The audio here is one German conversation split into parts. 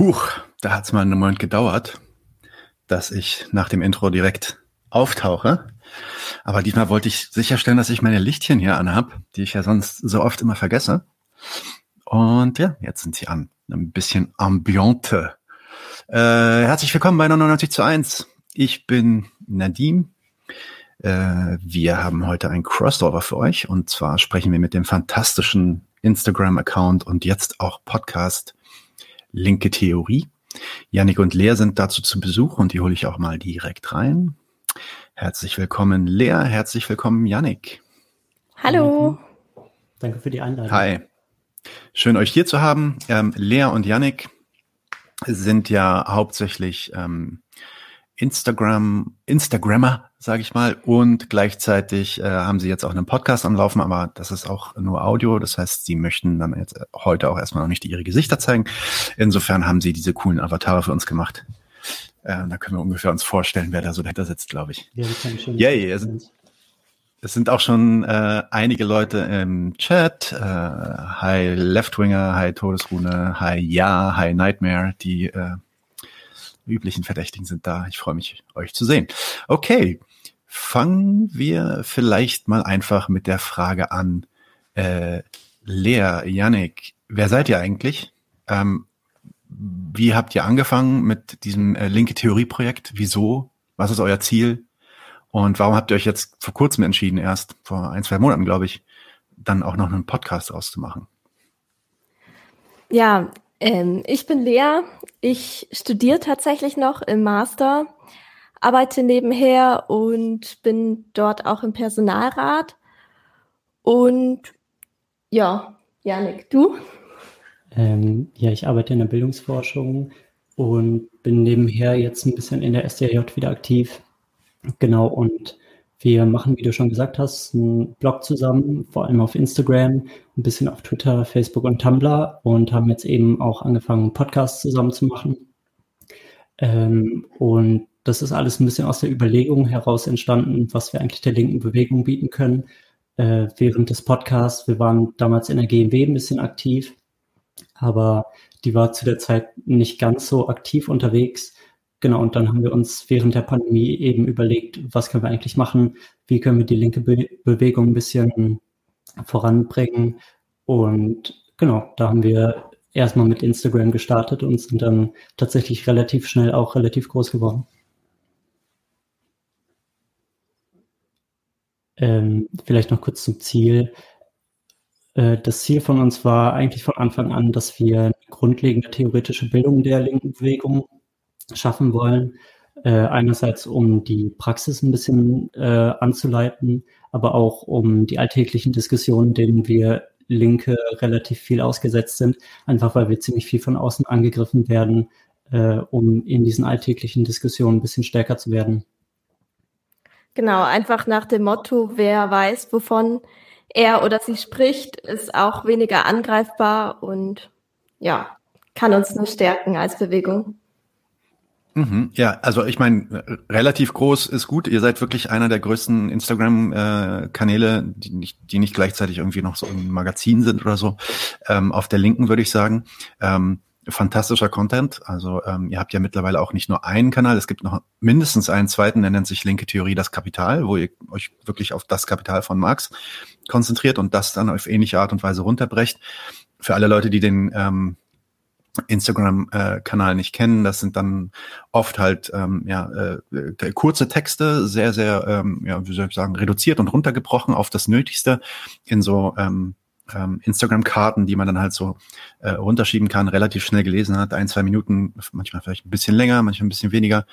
Huch, da hat es mal einen Moment gedauert, dass ich nach dem Intro direkt auftauche. Aber diesmal wollte ich sicherstellen, dass ich meine Lichtchen hier anhab, die ich ja sonst so oft immer vergesse. Und ja, jetzt sind sie an. Ein bisschen Ambiente. Äh, herzlich willkommen bei 99 zu 1. Ich bin Nadim. Äh, wir haben heute ein Crossover für euch. Und zwar sprechen wir mit dem fantastischen Instagram-Account und jetzt auch Podcast Linke Theorie. Yannick und Lea sind dazu zu Besuch und die hole ich auch mal direkt rein. Herzlich willkommen, Lea. Herzlich willkommen, Yannick. Hallo. Danke für die Einladung. Hi. Schön, euch hier zu haben. Ähm, Lea und Yannick sind ja hauptsächlich ähm, Instagram, Instagrammer, sage ich mal, und gleichzeitig äh, haben sie jetzt auch einen Podcast am Laufen, aber das ist auch nur Audio. Das heißt, sie möchten dann jetzt heute auch erstmal noch nicht ihre Gesichter zeigen. Insofern haben sie diese coolen Avatare für uns gemacht. Äh, da können wir ungefähr uns vorstellen, wer da so dahinter sitzt, glaube ich. Ja, das. Yay, es, es sind auch schon äh, einige Leute im Chat. Äh, hi Leftwinger, hi Todesrune, hi Ja, hi Nightmare, die äh, üblichen Verdächtigen sind da. Ich freue mich, euch zu sehen. Okay, fangen wir vielleicht mal einfach mit der Frage an. Äh, Lea, Yannick, wer seid ihr eigentlich? Ähm, wie habt ihr angefangen mit diesem äh, linke Theorie-Projekt? Wieso? Was ist euer Ziel? Und warum habt ihr euch jetzt vor kurzem entschieden, erst vor ein, zwei Monaten, glaube ich, dann auch noch einen Podcast auszumachen? Ja, ähm, ich bin Lea. Ich studiere tatsächlich noch im Master, arbeite nebenher und bin dort auch im Personalrat. Und ja, Janik, du? Ähm, ja, ich arbeite in der Bildungsforschung und bin nebenher jetzt ein bisschen in der SDJ wieder aktiv. Genau, und wir machen, wie du schon gesagt hast, einen Blog zusammen, vor allem auf Instagram, ein bisschen auf Twitter, Facebook und Tumblr und haben jetzt eben auch angefangen, Podcasts zusammen zu machen. Ähm, und das ist alles ein bisschen aus der Überlegung heraus entstanden, was wir eigentlich der linken Bewegung bieten können. Äh, während des Podcasts, wir waren damals in der GMW ein bisschen aktiv, aber die war zu der Zeit nicht ganz so aktiv unterwegs. Genau, und dann haben wir uns während der Pandemie eben überlegt, was können wir eigentlich machen, wie können wir die linke Be Bewegung ein bisschen voranbringen. Und genau, da haben wir erstmal mit Instagram gestartet und sind dann tatsächlich relativ schnell auch relativ groß geworden. Ähm, vielleicht noch kurz zum Ziel. Äh, das Ziel von uns war eigentlich von Anfang an, dass wir eine grundlegende theoretische Bildung der linken Bewegung schaffen wollen. Äh, einerseits, um die Praxis ein bisschen äh, anzuleiten, aber auch um die alltäglichen Diskussionen, denen wir Linke relativ viel ausgesetzt sind, einfach weil wir ziemlich viel von außen angegriffen werden, äh, um in diesen alltäglichen Diskussionen ein bisschen stärker zu werden. Genau, einfach nach dem Motto, wer weiß, wovon er oder sie spricht, ist auch weniger angreifbar und ja, kann uns nur stärken als Bewegung. Mhm, ja, also ich meine, relativ groß ist gut. Ihr seid wirklich einer der größten Instagram-Kanäle, die, nicht, die nicht gleichzeitig irgendwie noch so ein Magazin sind oder so. Ähm, auf der linken würde ich sagen. Ähm, fantastischer Content. Also ähm, ihr habt ja mittlerweile auch nicht nur einen Kanal, es gibt noch mindestens einen zweiten, der nennt sich Linke Theorie das Kapital, wo ihr euch wirklich auf das Kapital von Marx konzentriert und das dann auf ähnliche Art und Weise runterbrecht. Für alle Leute, die den ähm, Instagram-Kanal äh, nicht kennen. Das sind dann oft halt ähm, ja, äh, kurze Texte, sehr, sehr, ähm, ja, wie soll ich sagen, reduziert und runtergebrochen auf das Nötigste in so ähm, ähm, Instagram-Karten, die man dann halt so äh, runterschieben kann, relativ schnell gelesen hat, ein, zwei Minuten, manchmal vielleicht ein bisschen länger, manchmal ein bisschen weniger.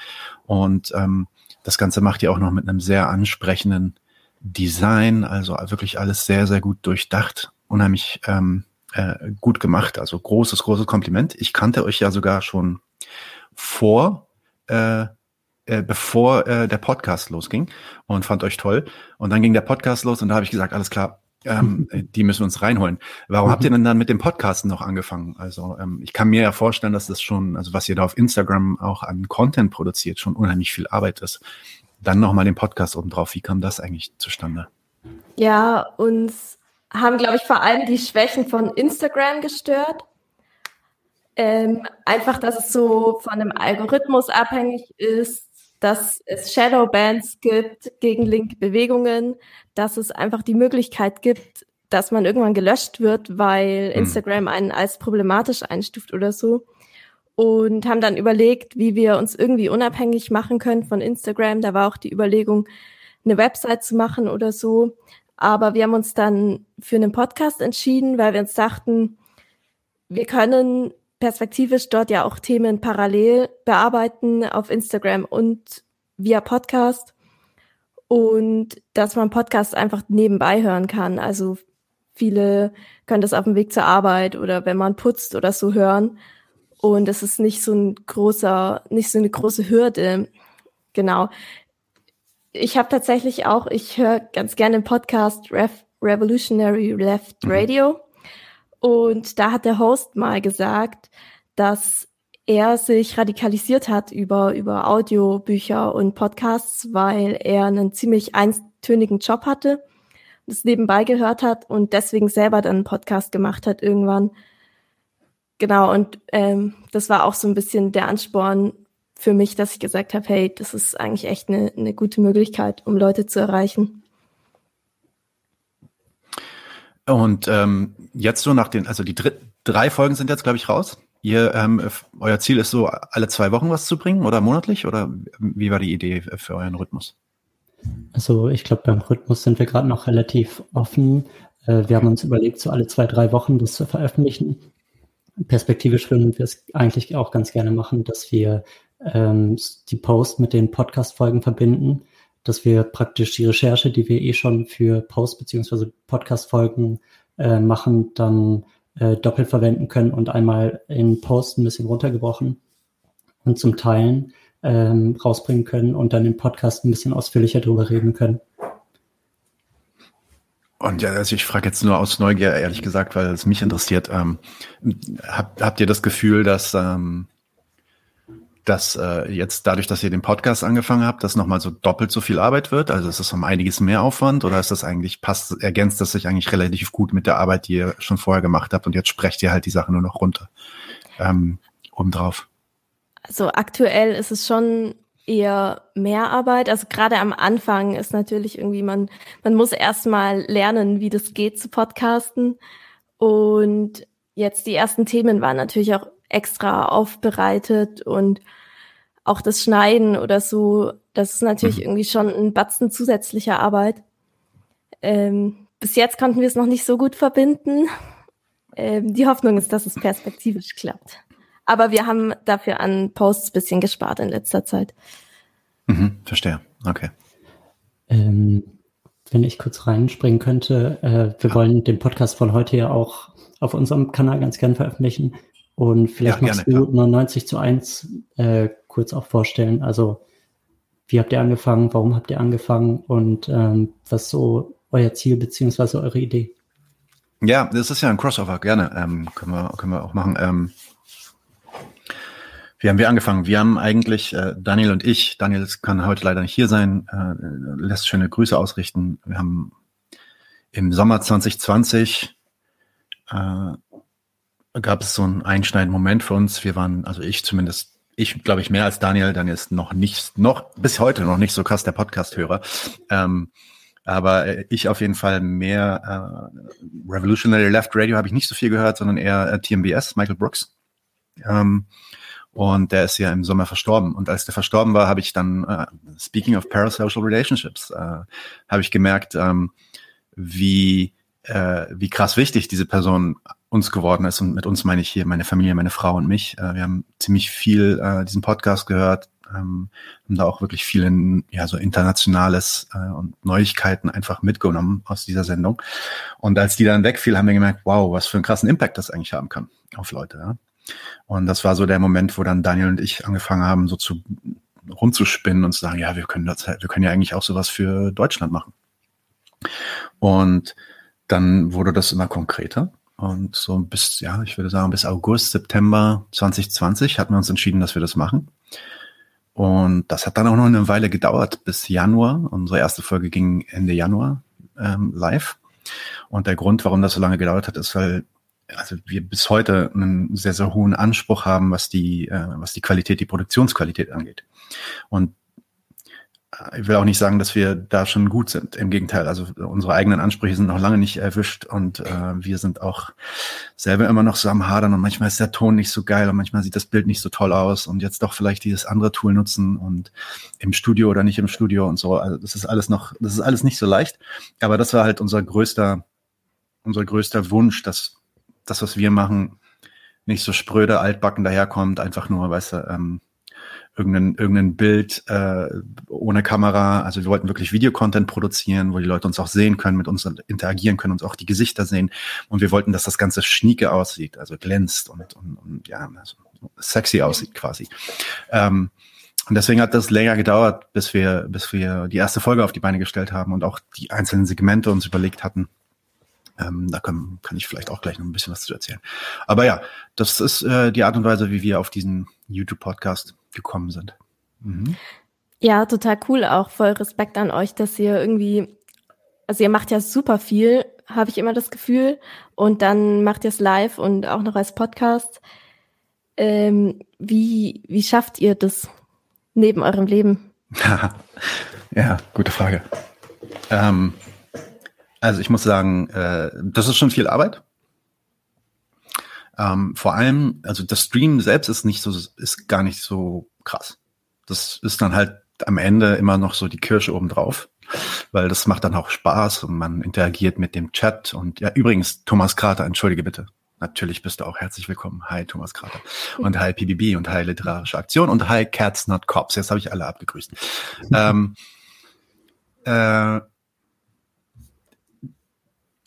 Und ähm, das Ganze macht ihr auch noch mit einem sehr ansprechenden Design, also wirklich alles sehr, sehr gut durchdacht, unheimlich ähm, äh, gut gemacht. Also großes, großes Kompliment. Ich kannte euch ja sogar schon vor, äh, äh, bevor äh, der Podcast losging und fand euch toll. Und dann ging der Podcast los und da habe ich gesagt, alles klar, ähm, die müssen wir uns reinholen. Warum habt ihr denn dann mit dem Podcasten noch angefangen? Also ähm, ich kann mir ja vorstellen, dass das schon, also was ihr da auf Instagram auch an Content produziert, schon unheimlich viel Arbeit ist. Dann nochmal den Podcast oben drauf. Wie kam das eigentlich zustande? Ja, uns haben, glaube ich, vor allem die Schwächen von Instagram gestört. Ähm, einfach, dass es so von einem Algorithmus abhängig ist, dass es Shadowbands gibt gegen linke Bewegungen, dass es einfach die Möglichkeit gibt, dass man irgendwann gelöscht wird, weil hm. Instagram einen als problematisch einstuft oder so. Und haben dann überlegt, wie wir uns irgendwie unabhängig machen können von Instagram. Da war auch die Überlegung, eine Website zu machen oder so. Aber wir haben uns dann für einen Podcast entschieden, weil wir uns dachten, wir können perspektivisch dort ja auch Themen parallel bearbeiten auf Instagram und via Podcast. Und dass man Podcast einfach nebenbei hören kann. Also viele können das auf dem Weg zur Arbeit oder wenn man putzt oder so hören. Und es ist nicht so ein großer, nicht so eine große Hürde. Genau. Ich habe tatsächlich auch, ich höre ganz gerne den Podcast Rev Revolutionary Left. Radio. Und da hat der Host mal gesagt, dass er sich radikalisiert hat über, über Audiobücher und Podcasts, weil er einen ziemlich eintönigen Job hatte, das nebenbei gehört hat und deswegen selber dann einen Podcast gemacht hat irgendwann. Genau, und ähm, das war auch so ein bisschen der Ansporn für mich, dass ich gesagt habe, hey, das ist eigentlich echt eine, eine gute Möglichkeit, um Leute zu erreichen. Und ähm, jetzt so nach den, also die drei, Folgen sind jetzt, glaube ich, raus. Ihr, ähm, euer Ziel ist so, alle zwei Wochen was zu bringen oder monatlich? Oder wie war die Idee für euren Rhythmus? Also ich glaube, beim Rhythmus sind wir gerade noch relativ offen. Äh, wir haben uns überlegt, so alle zwei, drei Wochen das zu veröffentlichen. Perspektivisch würden wir es eigentlich auch ganz gerne machen, dass wir ähm, die Post mit den Podcast-Folgen verbinden dass wir praktisch die Recherche, die wir eh schon für Post- beziehungsweise Podcast-Folgen äh, machen, dann äh, doppelt verwenden können und einmal in Post ein bisschen runtergebrochen und zum Teilen ähm, rausbringen können und dann im Podcast ein bisschen ausführlicher drüber reden können. Und ja, also ich frage jetzt nur aus Neugier, ehrlich gesagt, weil es mich interessiert. Ähm, habt, habt ihr das Gefühl, dass ähm, dass äh, jetzt dadurch, dass ihr den Podcast angefangen habt, das nochmal so doppelt so viel Arbeit wird? Also ist das um einiges mehr Aufwand oder ist das eigentlich, passt, ergänzt das sich eigentlich relativ gut mit der Arbeit, die ihr schon vorher gemacht habt und jetzt sprecht ihr halt die Sache nur noch runter ähm, obendrauf? Also aktuell ist es schon eher mehr Arbeit. Also gerade am Anfang ist natürlich irgendwie, man, man muss erstmal lernen, wie das geht zu podcasten. Und jetzt die ersten Themen waren natürlich auch extra aufbereitet und auch das Schneiden oder so, das ist natürlich mhm. irgendwie schon ein Batzen zusätzlicher Arbeit. Ähm, bis jetzt konnten wir es noch nicht so gut verbinden. Ähm, die Hoffnung ist, dass es perspektivisch klappt. Aber wir haben dafür an Posts bisschen gespart in letzter Zeit. Mhm, verstehe. Okay. Ähm, wenn ich kurz reinspringen könnte, äh, wir wollen den Podcast von heute ja auch auf unserem Kanal ganz gern veröffentlichen. Und vielleicht ja, gerne, du 99 zu 1 äh, kurz auch vorstellen. Also wie habt ihr angefangen, warum habt ihr angefangen und ähm, was so euer Ziel beziehungsweise eure Idee? Ja, das ist ja ein Crossover, gerne. Ähm, können, wir, können wir auch machen. Ähm, wie haben wir angefangen? Wir haben eigentlich, äh, Daniel und ich, Daniel kann heute leider nicht hier sein, äh, lässt schöne Grüße ausrichten. Wir haben im Sommer 2020 äh, gab es so einen einschneidenden Moment für uns. Wir waren, also ich zumindest, ich glaube ich mehr als Daniel. Daniel ist noch nicht, noch bis heute noch nicht so krass der Podcast-Hörer. Ähm, aber ich auf jeden Fall mehr äh, Revolutionary Left Radio habe ich nicht so viel gehört, sondern eher äh, TMBS, Michael Brooks. Ähm, und der ist ja im Sommer verstorben. Und als der verstorben war, habe ich dann, äh, speaking of parasocial relationships, äh, habe ich gemerkt, ähm, wie, äh, wie krass wichtig diese Person uns geworden ist. Und mit uns meine ich hier meine Familie, meine Frau und mich. Äh, wir haben ziemlich viel äh, diesen Podcast gehört, ähm, haben da auch wirklich viel in, ja, so internationales äh, und Neuigkeiten einfach mitgenommen aus dieser Sendung. Und als die dann wegfiel, haben wir gemerkt, wow, was für einen krassen Impact das eigentlich haben kann auf Leute. Ja? Und das war so der Moment, wo dann Daniel und ich angefangen haben, so zu rumzuspinnen und zu sagen, ja, wir können das, wir können ja eigentlich auch sowas für Deutschland machen. Und dann wurde das immer konkreter. Und so bis, ja, ich würde sagen, bis August, September 2020 hatten wir uns entschieden, dass wir das machen. Und das hat dann auch noch eine Weile gedauert, bis Januar. Unsere erste Folge ging Ende Januar ähm, live. Und der Grund, warum das so lange gedauert hat, ist, weil also wir bis heute einen sehr, sehr hohen Anspruch haben, was die, äh, was die Qualität, die Produktionsqualität angeht. Und ich will auch nicht sagen, dass wir da schon gut sind. Im Gegenteil, also unsere eigenen Ansprüche sind noch lange nicht erwischt und äh, wir sind auch selber immer noch so am Hadern und manchmal ist der Ton nicht so geil und manchmal sieht das Bild nicht so toll aus und jetzt doch vielleicht dieses andere Tool nutzen und im Studio oder nicht im Studio und so. Also das ist alles noch, das ist alles nicht so leicht. Aber das war halt unser größter, unser größter Wunsch, dass das, was wir machen, nicht so spröde, altbacken daherkommt, einfach nur, weißt du, ähm, irgendein, irgendein Bild äh, ohne Kamera. Also wir wollten wirklich Videocontent produzieren, wo die Leute uns auch sehen können, mit uns interagieren können, uns auch die Gesichter sehen. Und wir wollten, dass das Ganze schnieke aussieht, also glänzt und, und, und ja, also sexy aussieht quasi. Ähm, und deswegen hat das länger gedauert, bis wir, bis wir die erste Folge auf die Beine gestellt haben und auch die einzelnen Segmente uns überlegt hatten. Ähm, da kann, kann ich vielleicht auch gleich noch ein bisschen was zu erzählen. Aber ja, das ist äh, die Art und Weise, wie wir auf diesen YouTube-Podcast gekommen sind. Mhm. Ja, total cool. Auch voll Respekt an euch, dass ihr irgendwie, also ihr macht ja super viel, habe ich immer das Gefühl. Und dann macht ihr es live und auch noch als Podcast. Ähm, wie, wie schafft ihr das neben eurem Leben? ja, gute Frage. Ähm, also ich muss sagen, äh, das ist schon viel Arbeit. Ähm, vor allem, also das Stream selbst ist nicht so, ist gar nicht so krass. Das ist dann halt am Ende immer noch so die Kirsche obendrauf, weil das macht dann auch Spaß und man interagiert mit dem Chat. Und ja, übrigens, Thomas Krater, entschuldige bitte. Natürlich bist du auch herzlich willkommen. Hi, Thomas Krater. Und hi, PBB und hi, Literarische Aktion und hi, Cats Not Cops. Jetzt habe ich alle abgegrüßt. ähm, äh,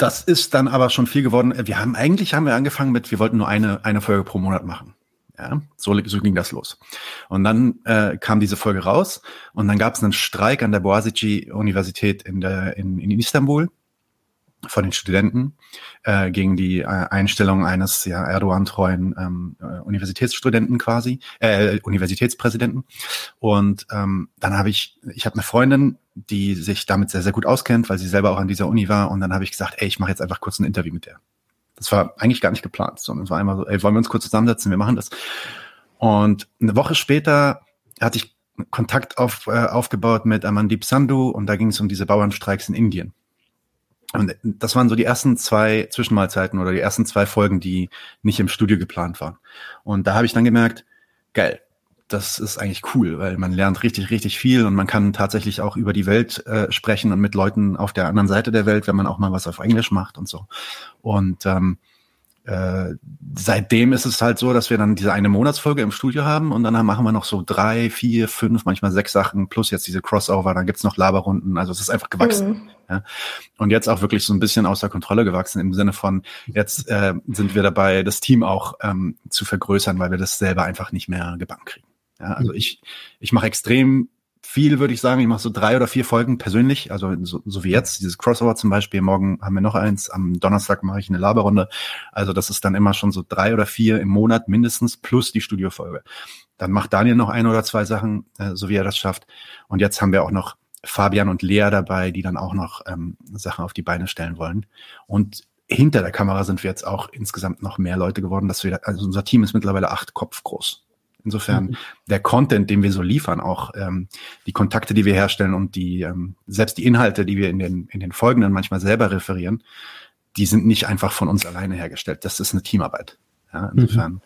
das ist dann aber schon viel geworden. Wir haben eigentlich haben wir angefangen mit, wir wollten nur eine eine Folge pro Monat machen. Ja, so, so ging das los. Und dann äh, kam diese Folge raus und dann gab es einen Streik an der Boğaziçi Universität in der in, in Istanbul von den Studenten äh, gegen die äh, Einstellung eines ja, Erdogan-treuen ähm, äh, Universitätsstudenten quasi, äh, Universitätspräsidenten. Und ähm, dann habe ich, ich habe eine Freundin, die sich damit sehr, sehr gut auskennt, weil sie selber auch an dieser Uni war. Und dann habe ich gesagt, ey, ich mache jetzt einfach kurz ein Interview mit der. Das war eigentlich gar nicht geplant, sondern es war einmal so, ey, wollen wir uns kurz zusammensetzen, wir machen das. Und eine Woche später hatte ich Kontakt auf, äh, aufgebaut mit Amandip Sandhu und da ging es um diese Bauernstreiks in Indien. Und das waren so die ersten zwei Zwischenmahlzeiten oder die ersten zwei Folgen, die nicht im Studio geplant waren. Und da habe ich dann gemerkt, geil, das ist eigentlich cool, weil man lernt richtig, richtig viel und man kann tatsächlich auch über die Welt äh, sprechen und mit Leuten auf der anderen Seite der Welt, wenn man auch mal was auf Englisch macht und so. Und ähm, äh, seitdem ist es halt so, dass wir dann diese eine Monatsfolge im Studio haben und dann machen wir noch so drei, vier, fünf, manchmal sechs Sachen plus jetzt diese Crossover, dann gibt's noch Laberrunden. Also es ist einfach gewachsen. Mhm. Ja. Und jetzt auch wirklich so ein bisschen außer Kontrolle gewachsen im Sinne von, jetzt äh, sind wir dabei, das Team auch ähm, zu vergrößern, weil wir das selber einfach nicht mehr gebannt kriegen. Ja, also ich, ich mache extrem viel, würde ich sagen. Ich mache so drei oder vier Folgen persönlich, also so, so wie jetzt, dieses Crossover zum Beispiel. Morgen haben wir noch eins, am Donnerstag mache ich eine Laberrunde. Also das ist dann immer schon so drei oder vier im Monat mindestens plus die Studiofolge. Dann macht Daniel noch ein oder zwei Sachen, äh, so wie er das schafft. Und jetzt haben wir auch noch Fabian und Lea dabei, die dann auch noch ähm, Sachen auf die Beine stellen wollen. Und hinter der Kamera sind wir jetzt auch insgesamt noch mehr Leute geworden, dass wir, also unser Team ist mittlerweile acht Kopf groß. Insofern mhm. der Content, den wir so liefern, auch ähm, die Kontakte, die wir herstellen und die ähm, selbst die Inhalte, die wir in den in den Folgenden manchmal selber referieren, die sind nicht einfach von uns alleine hergestellt. Das ist eine Teamarbeit. Ja, insofern, mhm.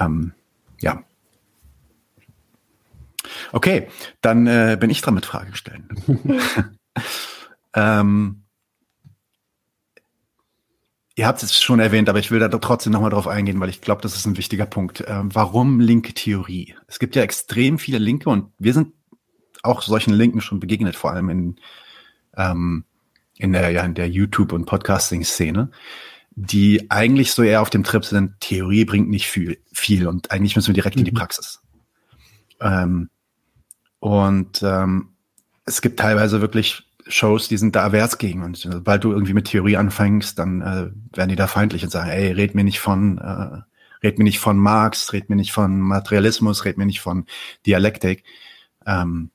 ähm, ja. Okay, dann äh, bin ich dran mit Fragen stellen. ähm, Ihr habt es schon erwähnt, aber ich will da trotzdem nochmal drauf eingehen, weil ich glaube, das ist ein wichtiger Punkt. Ähm, warum linke Theorie? Es gibt ja extrem viele Linke und wir sind auch solchen Linken schon begegnet, vor allem in, ähm, in der, ja, in der YouTube- und Podcasting-Szene, die eigentlich so eher auf dem Trip sind, Theorie bringt nicht viel, viel und eigentlich müssen wir direkt mhm. in die mhm. Praxis. Ähm, und ähm, es gibt teilweise wirklich Shows, die sind da wärts gegen. Und sobald du irgendwie mit Theorie anfängst, dann äh, werden die da feindlich und sagen, ey, red mir nicht von, äh, red mir nicht von Marx, red mir nicht von Materialismus, red mir nicht von Dialektik. Ähm,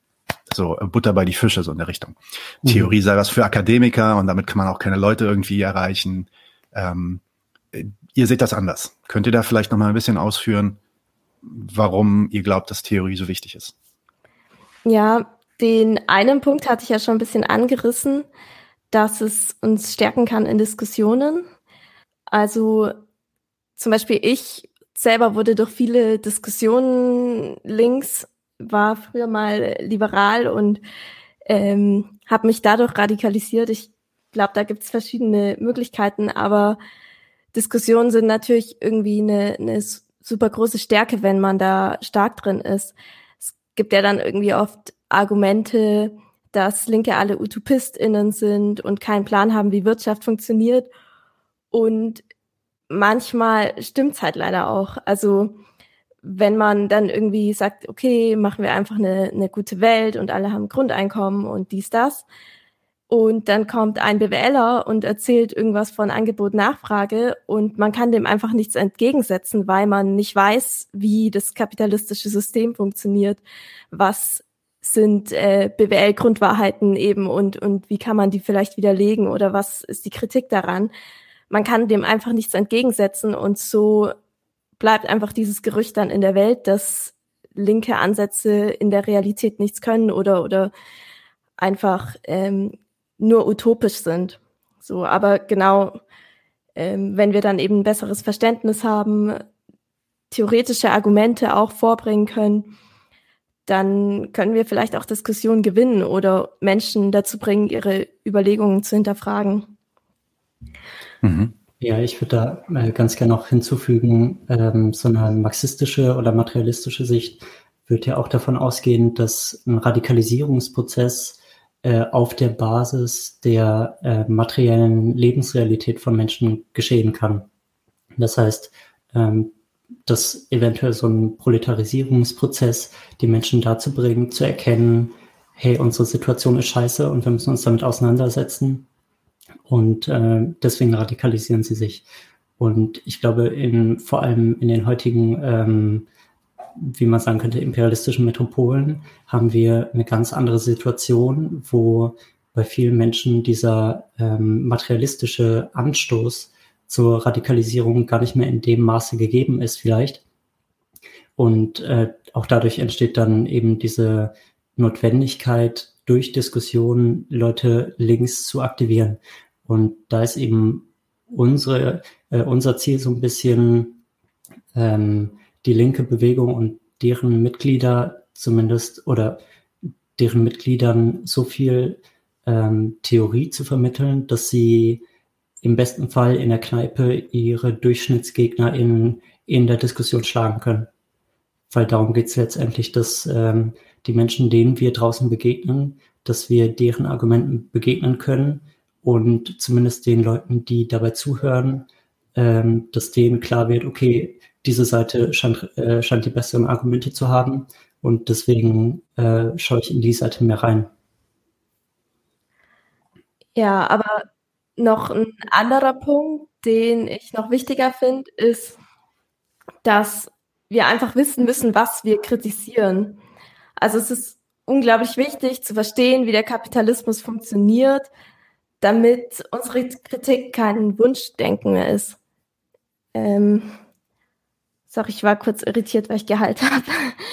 so Butter bei die Fische, so in der Richtung. Mhm. Theorie sei was für Akademiker und damit kann man auch keine Leute irgendwie erreichen. Ähm, ihr seht das anders. Könnt ihr da vielleicht noch mal ein bisschen ausführen, warum ihr glaubt, dass Theorie so wichtig ist? Ja, den einen Punkt hatte ich ja schon ein bisschen angerissen, dass es uns stärken kann in Diskussionen. Also zum Beispiel ich selber wurde durch viele Diskussionen links, war früher mal liberal und ähm, habe mich dadurch radikalisiert. Ich glaube, da gibt es verschiedene Möglichkeiten, aber Diskussionen sind natürlich irgendwie eine, eine super große Stärke, wenn man da stark drin ist. Es gibt ja dann irgendwie oft Argumente, dass Linke alle UtopistInnen sind und keinen Plan haben, wie Wirtschaft funktioniert. Und manchmal stimmt's halt leider auch. Also wenn man dann irgendwie sagt, okay, machen wir einfach eine, eine gute Welt und alle haben Grundeinkommen und dies, das. Und dann kommt ein BWLer und erzählt irgendwas von Angebot, Nachfrage und man kann dem einfach nichts entgegensetzen, weil man nicht weiß, wie das kapitalistische System funktioniert, was sind äh, BWL-Grundwahrheiten eben und, und wie kann man die vielleicht widerlegen oder was ist die Kritik daran. Man kann dem einfach nichts entgegensetzen und so bleibt einfach dieses Gerücht dann in der Welt, dass linke Ansätze in der Realität nichts können oder, oder einfach ähm, nur utopisch sind. So, aber genau, ähm, wenn wir dann eben ein besseres Verständnis haben, theoretische Argumente auch vorbringen können, dann können wir vielleicht auch Diskussionen gewinnen oder Menschen dazu bringen, ihre Überlegungen zu hinterfragen. Mhm. Ja, ich würde da äh, ganz gerne noch hinzufügen, ähm, so eine marxistische oder materialistische Sicht wird ja auch davon ausgehen, dass ein Radikalisierungsprozess äh, auf der Basis der äh, materiellen Lebensrealität von Menschen geschehen kann. Das heißt, ähm, dass eventuell so ein Proletarisierungsprozess die Menschen dazu bringt, zu erkennen, hey, unsere Situation ist scheiße und wir müssen uns damit auseinandersetzen. Und äh, deswegen radikalisieren sie sich. Und ich glaube, in, vor allem in den heutigen, ähm, wie man sagen könnte, imperialistischen Metropolen haben wir eine ganz andere Situation, wo bei vielen Menschen dieser ähm, materialistische Anstoß zur Radikalisierung gar nicht mehr in dem Maße gegeben ist vielleicht. Und äh, auch dadurch entsteht dann eben diese Notwendigkeit, durch Diskussionen Leute links zu aktivieren. Und da ist eben unsere, äh, unser Ziel so ein bisschen ähm, die linke Bewegung und deren Mitglieder zumindest oder deren Mitgliedern so viel ähm, Theorie zu vermitteln, dass sie im besten Fall in der Kneipe ihre Durchschnittsgegner in, in der Diskussion schlagen können. Weil darum geht es letztendlich, dass ähm, die Menschen, denen wir draußen begegnen, dass wir deren Argumenten begegnen können und zumindest den Leuten, die dabei zuhören, ähm, dass denen klar wird, okay, diese Seite scheint, äh, scheint die besseren Argumente zu haben und deswegen äh, schaue ich in die Seite mehr rein. Ja, aber noch ein anderer Punkt, den ich noch wichtiger finde, ist, dass wir einfach wissen müssen, was wir kritisieren. Also es ist unglaublich wichtig zu verstehen, wie der Kapitalismus funktioniert, damit unsere Kritik kein Wunschdenken mehr ist. Ähm, sorry, ich war kurz irritiert, weil ich Gehalt habe.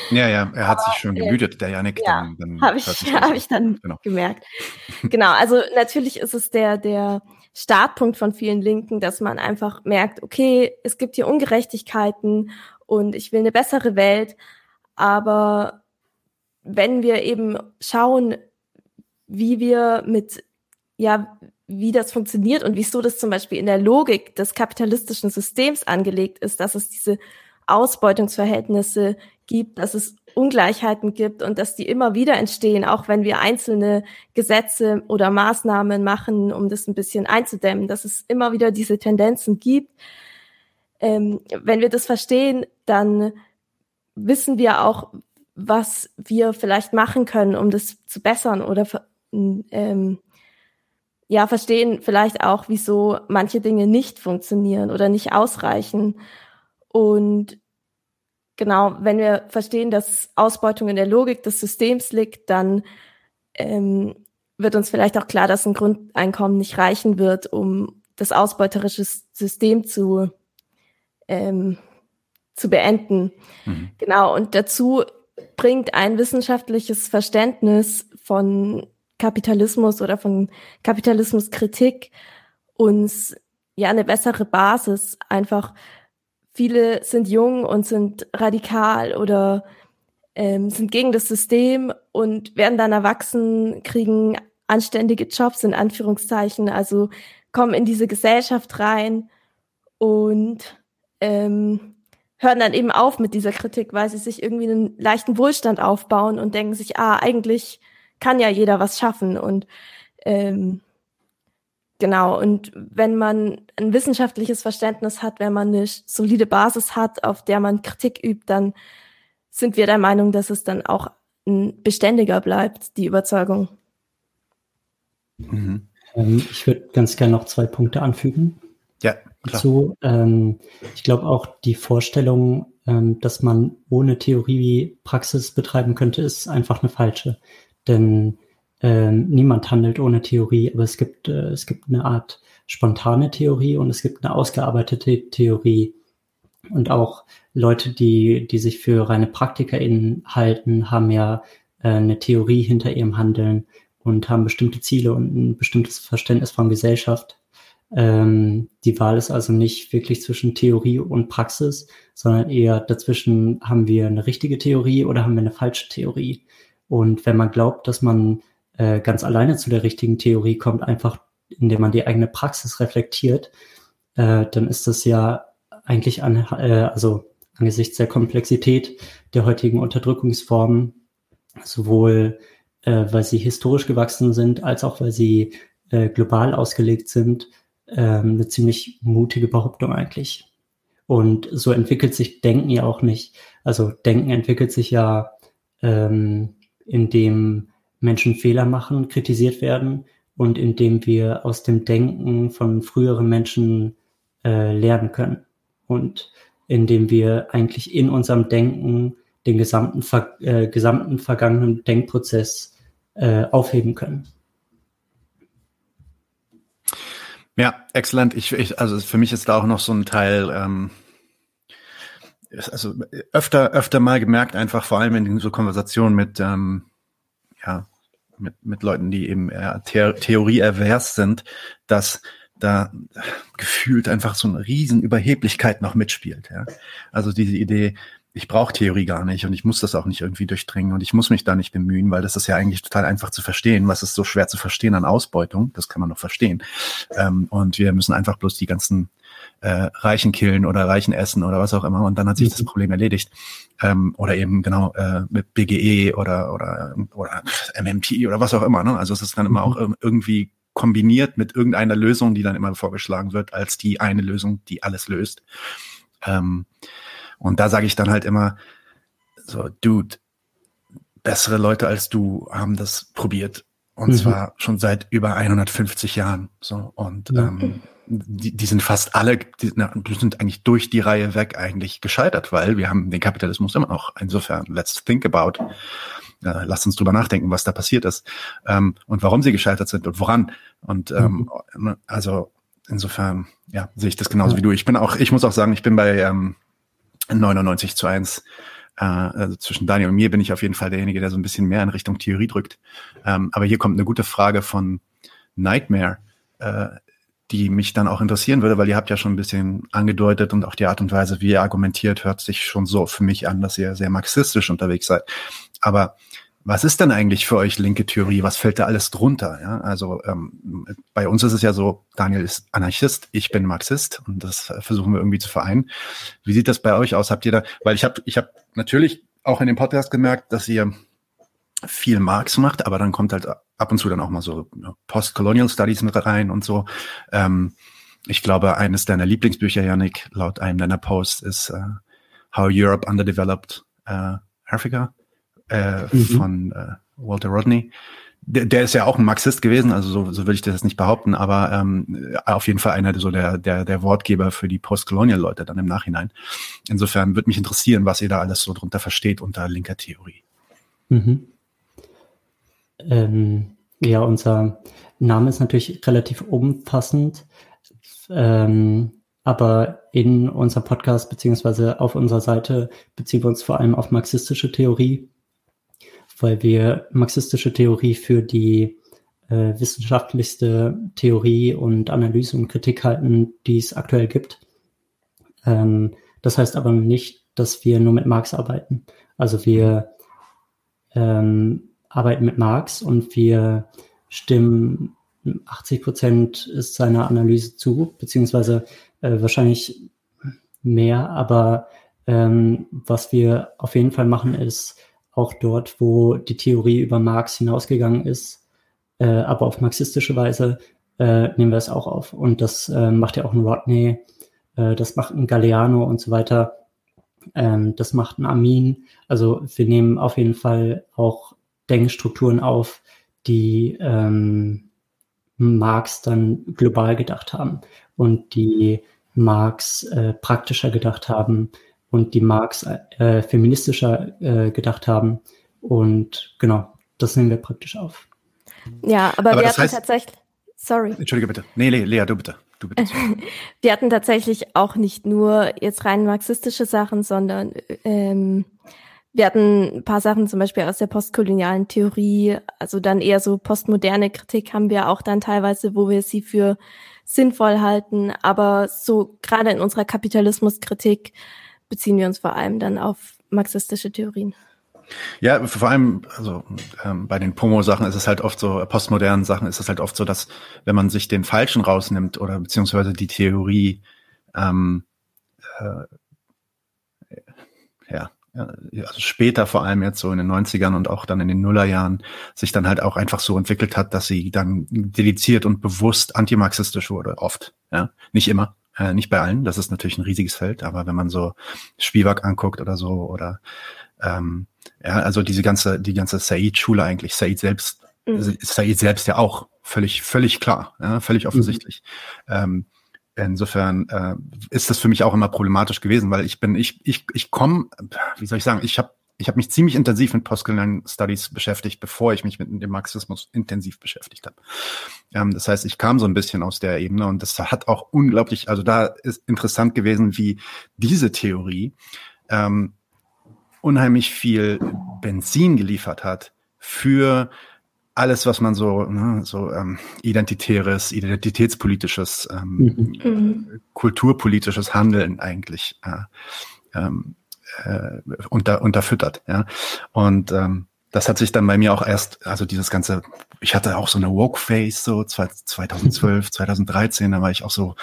Ja, ja, er hat sich schon äh, gemütet, der Janik. Ja, habe ich, hab ich dann genau. gemerkt. genau, also natürlich ist es der, der Startpunkt von vielen Linken, dass man einfach merkt, okay, es gibt hier Ungerechtigkeiten und ich will eine bessere Welt, aber wenn wir eben schauen, wie wir mit ja, wie das funktioniert und wieso das zum Beispiel in der Logik des kapitalistischen Systems angelegt ist, dass es diese Ausbeutungsverhältnisse gibt, dass es Ungleichheiten gibt und dass die immer wieder entstehen, auch wenn wir einzelne Gesetze oder Maßnahmen machen, um das ein bisschen einzudämmen, dass es immer wieder diese Tendenzen gibt. Ähm, wenn wir das verstehen, dann wissen wir auch, was wir vielleicht machen können, um das zu bessern oder ähm, ja, verstehen vielleicht auch, wieso manche Dinge nicht funktionieren oder nicht ausreichen. Und genau, wenn wir verstehen, dass Ausbeutung in der Logik des Systems liegt, dann ähm, wird uns vielleicht auch klar, dass ein Grundeinkommen nicht reichen wird, um das ausbeuterische System zu ähm, zu beenden. Mhm. Genau, und dazu bringt ein wissenschaftliches Verständnis von Kapitalismus oder von Kapitalismuskritik uns ja eine bessere Basis. Einfach viele sind jung und sind radikal oder ähm, sind gegen das System und werden dann erwachsen, kriegen anständige Jobs in Anführungszeichen, also kommen in diese Gesellschaft rein und ähm, hören dann eben auf mit dieser Kritik, weil sie sich irgendwie einen leichten Wohlstand aufbauen und denken sich, ah, eigentlich kann ja jeder was schaffen und ähm, genau, und wenn man ein wissenschaftliches Verständnis hat, wenn man eine solide Basis hat, auf der man Kritik übt, dann sind wir der Meinung, dass es dann auch beständiger bleibt, die Überzeugung. Mhm. Ähm, ich würde ganz gerne noch zwei Punkte anfügen. Ja, dazu. Ähm, ich glaube auch die Vorstellung, ähm, dass man ohne Theorie Praxis betreiben könnte, ist einfach eine falsche. Denn ähm, niemand handelt ohne Theorie, aber es gibt, äh, es gibt eine Art spontane Theorie und es gibt eine ausgearbeitete Theorie. Und auch Leute, die, die sich für reine PraktikerInnen halten, haben ja äh, eine Theorie hinter ihrem Handeln und haben bestimmte Ziele und ein bestimmtes Verständnis von Gesellschaft. Ähm, die Wahl ist also nicht wirklich zwischen Theorie und Praxis, sondern eher dazwischen haben wir eine richtige Theorie oder haben wir eine falsche Theorie. Und wenn man glaubt, dass man äh, ganz alleine zu der richtigen Theorie kommt, einfach indem man die eigene Praxis reflektiert, äh, dann ist das ja eigentlich an, äh, also angesichts der Komplexität der heutigen Unterdrückungsformen, sowohl äh, weil sie historisch gewachsen sind, als auch weil sie äh, global ausgelegt sind, ähm, eine ziemlich mutige Behauptung eigentlich. Und so entwickelt sich Denken ja auch nicht. Also Denken entwickelt sich ja, ähm, indem Menschen Fehler machen, kritisiert werden und indem wir aus dem Denken von früheren Menschen äh, lernen können. Und indem wir eigentlich in unserem Denken den gesamten, äh, gesamten vergangenen Denkprozess äh, aufheben können. Ja, exzellent. Ich, ich, also für mich ist da auch noch so ein Teil, ähm, also öfter, öfter mal gemerkt, einfach vor allem in so Konversationen mit, ähm, ja, mit, mit Leuten, die eben eher The Theorie-ervers sind, dass da gefühlt einfach so eine riesen Überheblichkeit noch mitspielt. Ja? Also diese Idee, ich brauche Theorie gar nicht und ich muss das auch nicht irgendwie durchdringen und ich muss mich da nicht bemühen, weil das ist ja eigentlich total einfach zu verstehen. Was ist so schwer zu verstehen an Ausbeutung? Das kann man doch verstehen. Ähm, und wir müssen einfach bloß die ganzen äh, Reichen killen oder Reichen essen oder was auch immer und dann hat sich mhm. das Problem erledigt. Ähm, oder eben genau äh, mit BGE oder oder oder MMT oder was auch immer. Ne? Also es ist dann immer mhm. auch irgendwie kombiniert mit irgendeiner Lösung, die dann immer vorgeschlagen wird, als die eine Lösung, die alles löst. Ähm, und da sage ich dann halt immer, so, Dude, bessere Leute als du haben das probiert. Und mhm. zwar schon seit über 150 Jahren. So, und ja. ähm, die, die sind fast alle, die, na, die sind eigentlich durch die Reihe weg eigentlich gescheitert, weil wir haben den Kapitalismus immer noch. Insofern, let's think about. Äh, lasst uns drüber nachdenken, was da passiert ist ähm, und warum sie gescheitert sind und woran. Und ähm, mhm. also insofern, ja, sehe ich das genauso ja. wie du. Ich bin auch, ich muss auch sagen, ich bin bei ähm, 99 zu 1. Äh, also zwischen Daniel und mir bin ich auf jeden Fall derjenige, der so ein bisschen mehr in Richtung Theorie drückt. Ähm, aber hier kommt eine gute Frage von Nightmare, äh, die mich dann auch interessieren würde, weil ihr habt ja schon ein bisschen angedeutet und auch die Art und Weise, wie ihr argumentiert, hört sich schon so für mich an, dass ihr sehr marxistisch unterwegs seid. Aber was ist denn eigentlich für euch linke Theorie? Was fällt da alles drunter? Ja, also ähm, bei uns ist es ja so, Daniel ist Anarchist, ich bin Marxist und das versuchen wir irgendwie zu vereinen. Wie sieht das bei euch aus? Habt ihr da, weil ich habe ich hab natürlich auch in dem Podcast gemerkt, dass ihr viel Marx macht, aber dann kommt halt ab und zu dann auch mal so Post-Colonial Studies mit rein und so. Ähm, ich glaube, eines deiner Lieblingsbücher, Yannick, laut einem deiner Posts ist uh, How Europe Underdeveloped uh, Africa äh, mhm. von äh, Walter Rodney. Der, der ist ja auch ein Marxist gewesen, also so, so will ich das nicht behaupten, aber ähm, auf jeden Fall einer so der, der, der Wortgeber für die Postcolonial-Leute dann im Nachhinein. Insofern würde mich interessieren, was ihr da alles so drunter versteht unter linker Theorie. Mhm. Ähm, ja, unser Name ist natürlich relativ umfassend. Ähm, aber in unserem Podcast beziehungsweise auf unserer Seite beziehen wir uns vor allem auf marxistische Theorie, weil wir marxistische Theorie für die äh, wissenschaftlichste Theorie und Analyse und Kritik halten, die es aktuell gibt. Ähm, das heißt aber nicht, dass wir nur mit Marx arbeiten. Also wir ähm, arbeiten mit Marx und wir stimmen 80 Prozent ist seiner Analyse zu, beziehungsweise äh, wahrscheinlich mehr, aber ähm, was wir auf jeden Fall machen, ist auch dort, wo die Theorie über Marx hinausgegangen ist, äh, aber auf marxistische Weise, äh, nehmen wir es auch auf. Und das äh, macht ja auch ein Rodney, äh, das macht ein Galeano und so weiter. Ähm, das macht ein Amin. Also wir nehmen auf jeden Fall auch Denkstrukturen auf, die ähm, Marx dann global gedacht haben und die Marx äh, praktischer gedacht haben und die Marx äh, feministischer äh, gedacht haben. Und genau, das nehmen wir praktisch auf. Ja, aber, aber wir hatten heißt, tatsächlich. Sorry. Entschuldige bitte. Nee, Lea, du bitte. Du bitte. wir hatten tatsächlich auch nicht nur jetzt rein marxistische Sachen, sondern ähm, wir hatten ein paar Sachen zum Beispiel aus der postkolonialen Theorie, also dann eher so postmoderne Kritik haben wir auch dann teilweise, wo wir sie für sinnvoll halten. Aber so gerade in unserer Kapitalismuskritik beziehen wir uns vor allem dann auf marxistische Theorien. Ja, vor allem, also ähm, bei den Pomo-Sachen ist es halt oft so, postmodernen Sachen ist es halt oft so, dass wenn man sich den Falschen rausnimmt oder beziehungsweise die Theorie ähm, äh, also später vor allem jetzt so in den 90ern und auch dann in den Nullerjahren sich dann halt auch einfach so entwickelt hat, dass sie dann dediziert und bewusst antimarxistisch wurde, oft. Ja, nicht immer, äh, nicht bei allen. Das ist natürlich ein riesiges Feld, aber wenn man so Spivak anguckt oder so oder ähm, ja, also diese ganze die ganze Said-Schule eigentlich, Said selbst, mhm. Said selbst ja auch völlig völlig klar, ja, völlig offensichtlich. Mhm. Ähm, Insofern äh, ist das für mich auch immer problematisch gewesen, weil ich bin, ich, ich, ich komme, wie soll ich sagen, ich habe ich hab mich ziemlich intensiv mit Postcolonial Studies beschäftigt, bevor ich mich mit dem Marxismus intensiv beschäftigt habe. Ähm, das heißt, ich kam so ein bisschen aus der Ebene und das hat auch unglaublich, also da ist interessant gewesen, wie diese Theorie ähm, unheimlich viel Benzin geliefert hat für alles, was man so, ne, so ähm, identitäres, identitätspolitisches, ähm, mhm. kulturpolitisches Handeln eigentlich äh, ähm, äh, unter, unterfüttert. Ja? Und ähm, das hat sich dann bei mir auch erst, also dieses ganze, ich hatte auch so eine Woke-Face so 2012, 2013, da war ich auch so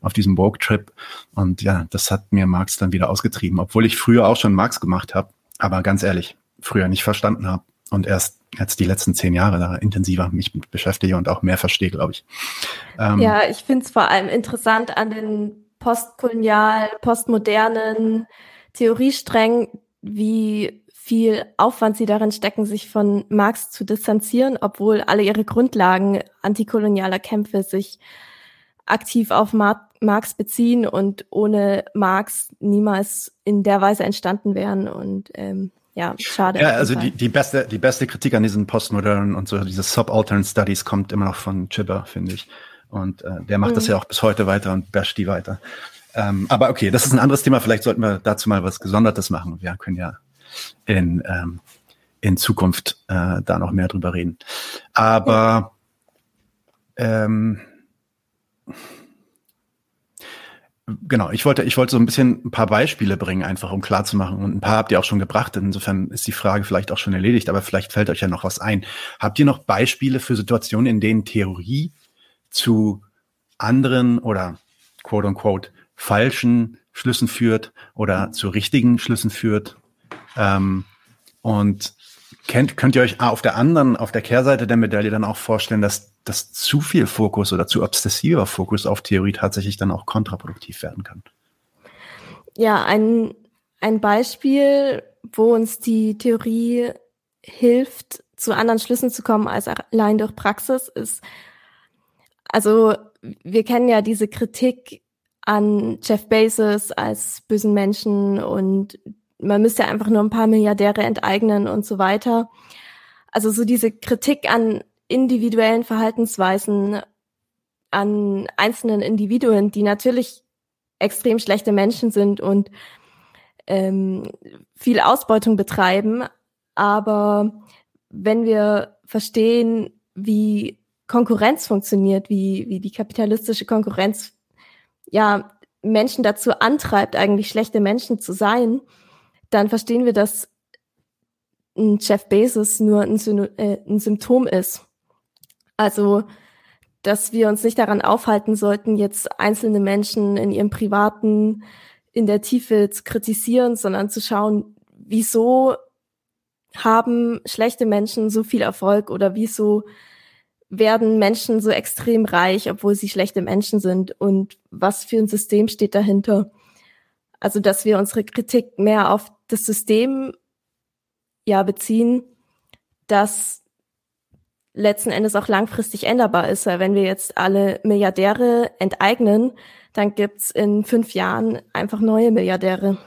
auf diesem Woke-Trip und ja, das hat mir Marx dann wieder ausgetrieben, obwohl ich früher auch schon Marx gemacht habe, aber ganz ehrlich, früher nicht verstanden habe und erst jetzt die letzten zehn Jahre da intensiver mich beschäftige und auch mehr verstehe, glaube ich. Ähm, ja, ich finde es vor allem interessant an den postkolonial, postmodernen Theoriesträngen, wie viel Aufwand sie darin stecken, sich von Marx zu distanzieren, obwohl alle ihre Grundlagen antikolonialer Kämpfe sich aktiv auf Marx beziehen und ohne Marx niemals in der Weise entstanden wären. Und ähm, ja, schade. Ja, also die, die beste, die beste Kritik an diesen postmodernen und so diese Subaltern Studies kommt immer noch von Chibber, finde ich. Und äh, der macht mhm. das ja auch bis heute weiter und basht die weiter. Ähm, aber okay, das ist ein anderes Thema. Vielleicht sollten wir dazu mal was Gesondertes machen. Wir können ja in, ähm, in Zukunft äh, da noch mehr drüber reden. Aber ähm, Genau, ich wollte, ich wollte so ein bisschen ein paar Beispiele bringen, einfach um klarzumachen. Und ein paar habt ihr auch schon gebracht. Insofern ist die Frage vielleicht auch schon erledigt, aber vielleicht fällt euch ja noch was ein. Habt ihr noch Beispiele für Situationen, in denen Theorie zu anderen oder quote unquote falschen Schlüssen führt oder zu richtigen Schlüssen führt? Ähm, und kennt, könnt ihr euch auf der anderen, auf der Kehrseite der Medaille dann auch vorstellen, dass dass zu viel Fokus oder zu obsessiver Fokus auf Theorie tatsächlich dann auch kontraproduktiv werden kann. Ja, ein, ein Beispiel, wo uns die Theorie hilft, zu anderen Schlüssen zu kommen als allein durch Praxis, ist, also wir kennen ja diese Kritik an Jeff Bezos als bösen Menschen und man müsste einfach nur ein paar Milliardäre enteignen und so weiter. Also so diese Kritik an individuellen Verhaltensweisen an einzelnen Individuen, die natürlich extrem schlechte Menschen sind und ähm, viel Ausbeutung betreiben. Aber wenn wir verstehen, wie Konkurrenz funktioniert, wie, wie die kapitalistische Konkurrenz ja Menschen dazu antreibt, eigentlich schlechte Menschen zu sein, dann verstehen wir, dass ein Jeff Bezos nur ein, äh, ein Symptom ist. Also, dass wir uns nicht daran aufhalten sollten, jetzt einzelne Menschen in ihrem privaten, in der Tiefe zu kritisieren, sondern zu schauen, wieso haben schlechte Menschen so viel Erfolg oder wieso werden Menschen so extrem reich, obwohl sie schlechte Menschen sind und was für ein System steht dahinter. Also, dass wir unsere Kritik mehr auf das System ja beziehen, das letzten Endes auch langfristig änderbar ist. Weil wenn wir jetzt alle Milliardäre enteignen, dann gibt's in fünf Jahren einfach neue Milliardäre.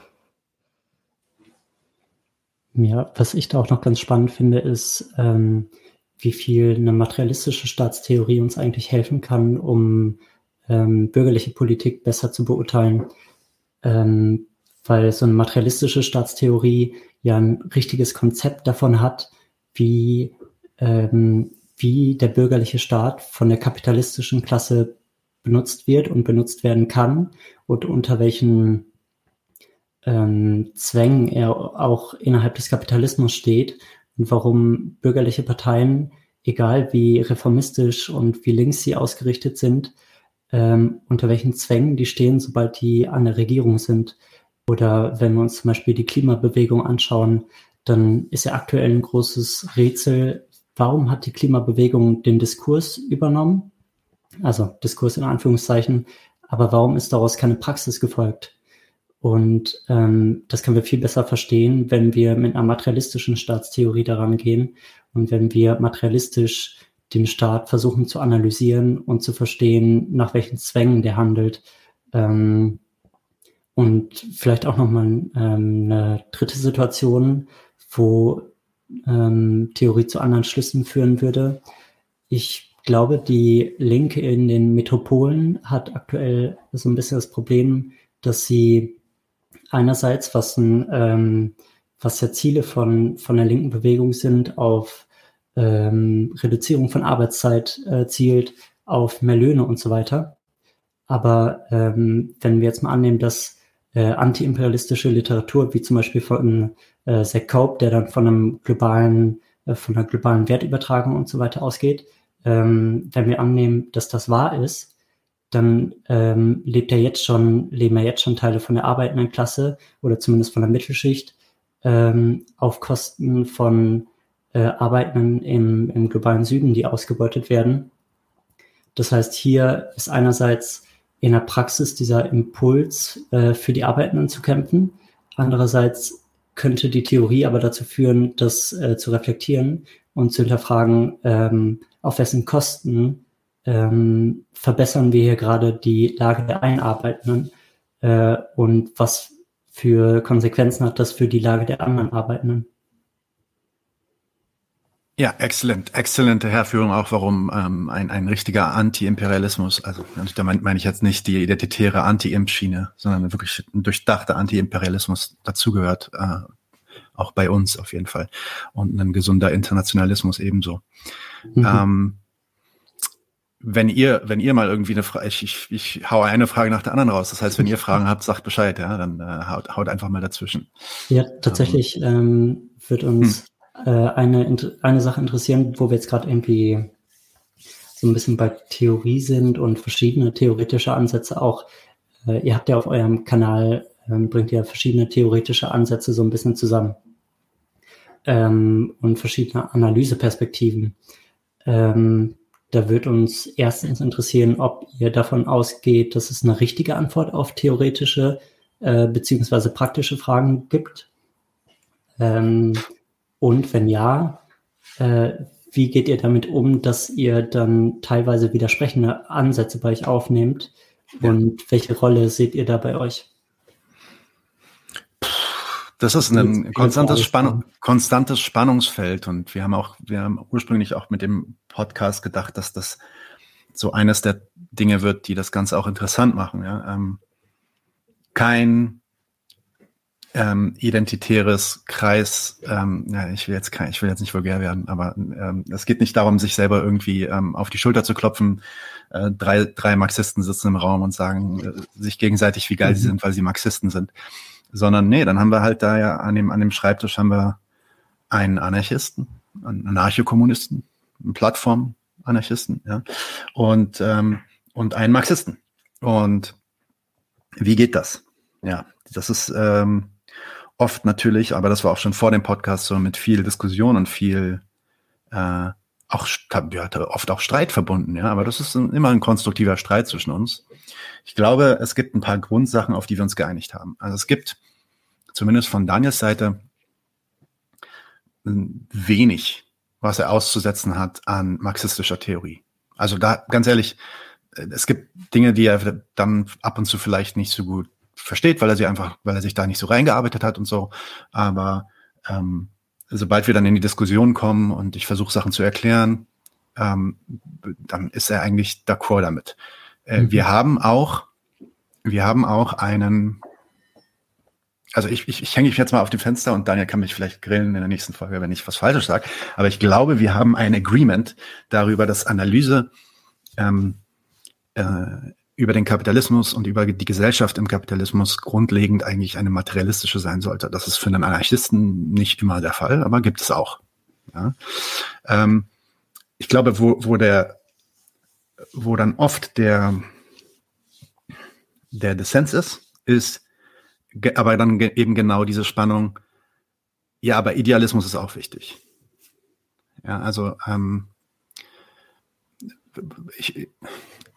Ja, was ich da auch noch ganz spannend finde, ist, ähm, wie viel eine materialistische Staatstheorie uns eigentlich helfen kann, um ähm, bürgerliche Politik besser zu beurteilen. Ähm, weil so eine materialistische Staatstheorie ja ein richtiges Konzept davon hat, wie, ähm, wie der bürgerliche Staat von der kapitalistischen Klasse benutzt wird und benutzt werden kann und unter welchen ähm, Zwängen er auch innerhalb des Kapitalismus steht und warum bürgerliche Parteien, egal wie reformistisch und wie links sie ausgerichtet sind, ähm, unter welchen Zwängen die stehen, sobald die an der Regierung sind. Oder wenn wir uns zum Beispiel die Klimabewegung anschauen, dann ist ja aktuell ein großes Rätsel, warum hat die Klimabewegung den Diskurs übernommen? Also Diskurs in Anführungszeichen, aber warum ist daraus keine Praxis gefolgt? Und ähm, das können wir viel besser verstehen, wenn wir mit einer materialistischen Staatstheorie daran gehen und wenn wir materialistisch den Staat versuchen zu analysieren und zu verstehen, nach welchen Zwängen der handelt. Ähm, und vielleicht auch nochmal ähm, eine dritte Situation, wo ähm, Theorie zu anderen Schlüssen führen würde. Ich glaube, die Linke in den Metropolen hat aktuell so ein bisschen das Problem, dass sie einerseits, was, ein, ähm, was ja Ziele von, von der linken Bewegung sind, auf ähm, Reduzierung von Arbeitszeit äh, zielt, auf mehr Löhne und so weiter. Aber ähm, wenn wir jetzt mal annehmen, dass äh, antiimperialistische Literatur, wie zum Beispiel von äh, Zach Cope, der dann von einem globalen, äh, von einer globalen Wertübertragung und so weiter ausgeht, ähm, wenn wir annehmen, dass das wahr ist, dann ähm, lebt er jetzt schon, leben ja jetzt schon Teile von der arbeitenden Klasse oder zumindest von der Mittelschicht ähm, auf Kosten von äh, Arbeitenden im, im globalen Süden, die ausgebeutet werden. Das heißt, hier ist einerseits in der Praxis dieser Impuls äh, für die Arbeitenden zu kämpfen. Andererseits könnte die Theorie aber dazu führen, das äh, zu reflektieren und zu hinterfragen, ähm, auf wessen Kosten ähm, verbessern wir hier gerade die Lage der Einarbeitenden äh, und was für Konsequenzen hat das für die Lage der anderen Arbeitenden? Ja, exzellent, exzellente Herführung auch, warum ähm, ein, ein richtiger Anti-Imperialismus, also da meine mein ich jetzt nicht die identitäre Anti-Imp-Schiene, sondern wirklich ein durchdachter Anti-Imperialismus dazugehört, äh, auch bei uns auf jeden Fall. Und ein gesunder Internationalismus ebenso. Mhm. Ähm, wenn ihr, wenn ihr mal irgendwie eine Frage, ich, ich, ich haue eine Frage nach der anderen raus. Das heißt, wenn ihr Fragen habt, sagt Bescheid, ja, dann äh, haut, haut einfach mal dazwischen. Ja, tatsächlich ähm, ähm wird uns hm. Äh, eine, eine Sache interessieren, wo wir jetzt gerade irgendwie so ein bisschen bei Theorie sind und verschiedene theoretische Ansätze auch. Äh, ihr habt ja auf eurem Kanal, ähm, bringt ihr verschiedene theoretische Ansätze so ein bisschen zusammen. Ähm, und verschiedene Analyseperspektiven. Ähm, da wird uns erstens interessieren, ob ihr davon ausgeht, dass es eine richtige Antwort auf theoretische äh, beziehungsweise praktische Fragen gibt. Ähm, und wenn ja, äh, wie geht ihr damit um, dass ihr dann teilweise widersprechende Ansätze bei euch aufnehmt? Und welche Rolle seht ihr da bei euch? Das ist ein konstantes, Spann konstantes Spannungsfeld und wir haben auch, wir haben ursprünglich auch mit dem Podcast gedacht, dass das so eines der Dinge wird, die das Ganze auch interessant machen. Ja? Ähm, kein ähm, identitäres Kreis, ähm, ja, ich will jetzt kein, ich will jetzt nicht vulgär werden, aber ähm, es geht nicht darum, sich selber irgendwie ähm, auf die Schulter zu klopfen. Äh, drei, drei Marxisten sitzen im Raum und sagen äh, sich gegenseitig, wie geil mhm. sie sind, weil sie Marxisten sind. Sondern nee, dann haben wir halt da ja an dem, an dem Schreibtisch haben wir einen Anarchisten, einen Anarchokommunisten, einen Plattform-Anarchisten, ja, und, ähm, und einen Marxisten. Und wie geht das? Ja, das ist ähm, oft natürlich, aber das war auch schon vor dem Podcast so mit viel Diskussion und viel äh, auch ja, oft auch Streit verbunden, ja, aber das ist ein, immer ein konstruktiver Streit zwischen uns. Ich glaube, es gibt ein paar Grundsachen, auf die wir uns geeinigt haben. Also es gibt zumindest von Daniels Seite wenig, was er auszusetzen hat an marxistischer Theorie. Also da, ganz ehrlich, es gibt Dinge, die er dann ab und zu vielleicht nicht so gut versteht, weil er sie einfach, weil er sich da nicht so reingearbeitet hat und so. Aber ähm, sobald wir dann in die Diskussion kommen und ich versuche Sachen zu erklären, ähm, dann ist er eigentlich d'accord damit. Äh, mhm. Wir haben auch, wir haben auch einen, also ich, ich, ich hänge mich jetzt mal auf dem Fenster und Daniel kann mich vielleicht grillen in der nächsten Folge, wenn ich was Falsches sage. Aber ich glaube, wir haben ein Agreement darüber, dass Analyse ähm, äh, über den Kapitalismus und über die Gesellschaft im Kapitalismus grundlegend eigentlich eine materialistische sein sollte. Das ist für einen Anarchisten nicht immer der Fall, aber gibt es auch. Ja. Ähm, ich glaube, wo, wo der, wo dann oft der, der Dissens ist, ist aber dann eben genau diese Spannung, ja, aber Idealismus ist auch wichtig. Ja, also ähm, ich,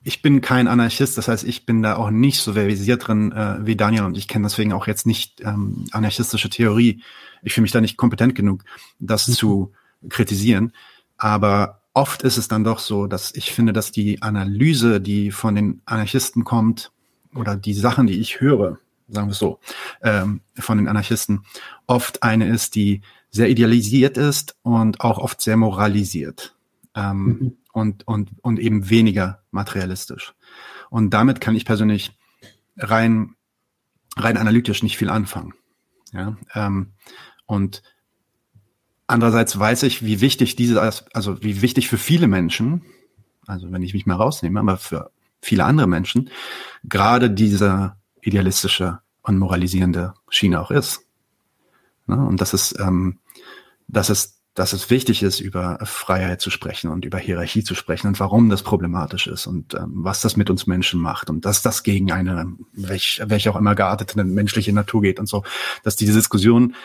ich bin kein Anarchist, das heißt, ich bin da auch nicht so versiert drin äh, wie Daniel und ich kenne deswegen auch jetzt nicht ähm, anarchistische Theorie. Ich fühle mich da nicht kompetent genug, das mhm. zu kritisieren. Aber oft ist es dann doch so, dass ich finde, dass die Analyse, die von den Anarchisten kommt, oder die Sachen, die ich höre, sagen wir es so, ähm, von den Anarchisten, oft eine ist, die sehr idealisiert ist und auch oft sehr moralisiert. Ähm, mhm und, und, und eben weniger materialistisch. Und damit kann ich persönlich rein, rein analytisch nicht viel anfangen. Ja, ähm, und andererseits weiß ich, wie wichtig diese, also wie wichtig für viele Menschen, also wenn ich mich mal rausnehme, aber für viele andere Menschen, gerade diese idealistische und moralisierende Schiene auch ist. Ne? Und das ist, ähm, das ist dass es wichtig ist, über Freiheit zu sprechen und über Hierarchie zu sprechen und warum das problematisch ist und ähm, was das mit uns Menschen macht und dass das gegen eine, welch, welche auch immer geartete menschliche Natur geht und so, dass diese Diskussion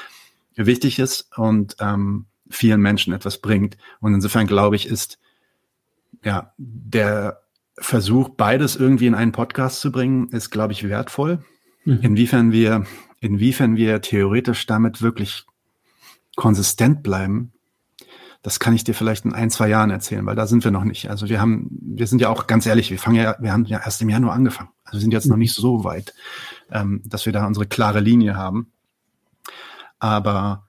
wichtig ist und ähm, vielen Menschen etwas bringt. Und insofern glaube ich, ist ja der Versuch, beides irgendwie in einen Podcast zu bringen, ist, glaube ich, wertvoll. Mhm. Inwiefern wir, inwiefern wir theoretisch damit wirklich konsistent bleiben, das kann ich dir vielleicht in ein, zwei Jahren erzählen, weil da sind wir noch nicht. Also wir haben, wir sind ja auch ganz ehrlich, wir fangen ja, wir haben ja erst im Januar angefangen. Also wir sind jetzt noch nicht so weit, ähm, dass wir da unsere klare Linie haben. Aber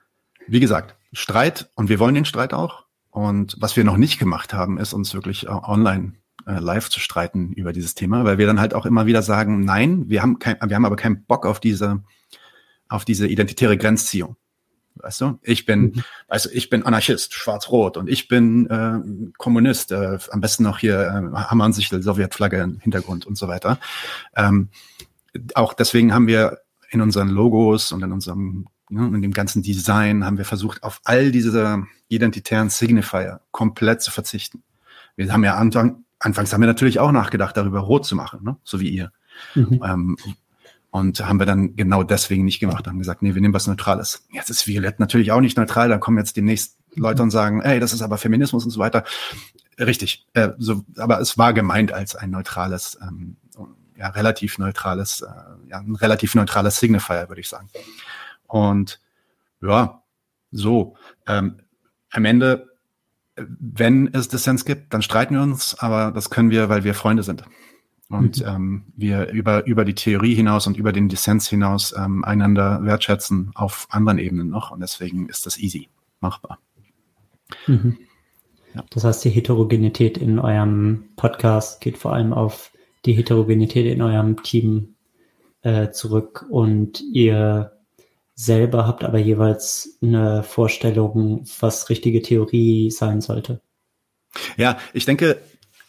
wie gesagt, Streit und wir wollen den Streit auch. Und was wir noch nicht gemacht haben, ist uns wirklich äh, online äh, live zu streiten über dieses Thema, weil wir dann halt auch immer wieder sagen, nein, wir haben kein, wir haben aber keinen Bock auf diese, auf diese identitäre Grenzziehung. Weißt du, ich bin, mhm. weißt du, ich bin Anarchist, schwarz-rot und ich bin äh, Kommunist, äh, am besten noch hier äh, Hammernsichel, Sowjetflagge im Hintergrund und so weiter. Ähm, auch deswegen haben wir in unseren Logos und in unserem ne, in dem ganzen Design haben wir versucht, auf all diese identitären Signifier komplett zu verzichten. Wir haben ja Anfang, anfangs haben wir natürlich auch nachgedacht, darüber rot zu machen, ne? so wie ihr. Mhm. Ähm, und haben wir dann genau deswegen nicht gemacht, haben gesagt, nee, wir nehmen was Neutrales. Jetzt ist Violett natürlich auch nicht neutral, da kommen jetzt demnächst Leute und sagen, ey, das ist aber Feminismus und so weiter. Richtig, äh, so, aber es war gemeint als ein neutrales, ähm, ja, relativ neutrales, äh, ja, ein relativ neutrales Signifier, würde ich sagen. Und ja, so. Ähm, am Ende, wenn es Dissens gibt, dann streiten wir uns, aber das können wir, weil wir Freunde sind und mhm. ähm, wir über, über die Theorie hinaus und über den Dissens hinaus ähm, einander wertschätzen auf anderen Ebenen noch. Und deswegen ist das easy machbar. Mhm. Ja. Das heißt, die Heterogenität in eurem Podcast geht vor allem auf die Heterogenität in eurem Team äh, zurück und ihr selber habt aber jeweils eine Vorstellung, was richtige Theorie sein sollte. Ja, ich denke,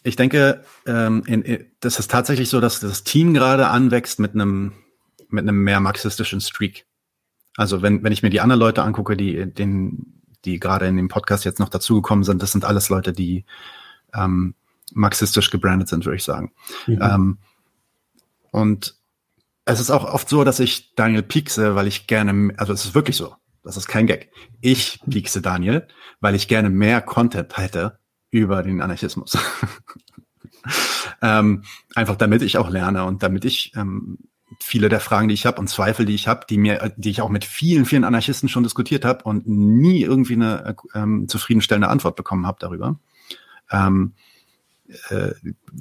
ich denke, ähm, in, in, das ist tatsächlich so, dass das Team gerade anwächst mit einem mit einem mehr marxistischen Streak. Also wenn wenn ich mir die anderen Leute angucke, die den die gerade in dem Podcast jetzt noch dazugekommen sind, das sind alles Leute, die ähm, marxistisch gebrandet sind, würde ich sagen. Mhm. Ähm, und es ist auch oft so, dass ich Daniel piekse, weil ich gerne, also es ist wirklich so, das ist kein Gag. Ich piekse Daniel, weil ich gerne mehr Content hätte über den Anarchismus. ähm, einfach damit ich auch lerne und damit ich ähm, viele der Fragen, die ich habe und Zweifel, die ich habe, die mir, die ich auch mit vielen, vielen Anarchisten schon diskutiert habe und nie irgendwie eine ähm, zufriedenstellende Antwort bekommen habe darüber. Ähm, äh,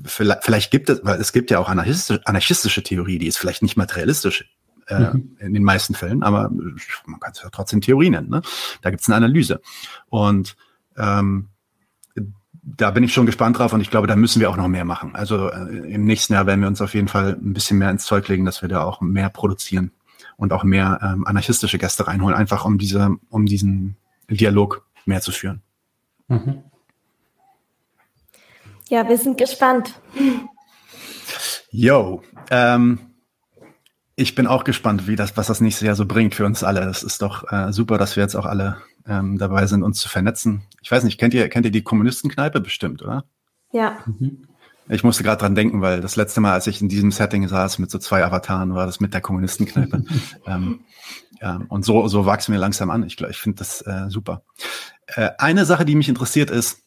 vielleicht, vielleicht gibt es, weil es gibt ja auch anarchistische, anarchistische Theorie, die ist vielleicht nicht materialistisch äh, mhm. in den meisten Fällen, aber man kann es ja trotzdem Theorie nennen. Ne? Da gibt es eine Analyse. Und ähm, da bin ich schon gespannt drauf und ich glaube, da müssen wir auch noch mehr machen. Also äh, im nächsten Jahr werden wir uns auf jeden Fall ein bisschen mehr ins Zeug legen, dass wir da auch mehr produzieren und auch mehr ähm, anarchistische Gäste reinholen, einfach um diese, um diesen Dialog mehr zu führen. Mhm. Ja, wir sind gespannt. Yo, ähm, ich bin auch gespannt, wie das, was das nächste Jahr so bringt für uns alle. Es ist doch äh, super, dass wir jetzt auch alle ähm, dabei sind, uns zu vernetzen. Ich weiß nicht, kennt ihr, kennt ihr die Kommunistenkneipe bestimmt, oder? Ja. Mhm. Ich musste gerade dran denken, weil das letzte Mal, als ich in diesem Setting saß mit so zwei Avataren, war das mit der Kommunistenkneipe. ähm, ja, und so, so wachsen wir langsam an. Ich, ich finde das äh, super. Äh, eine Sache, die mich interessiert, ist,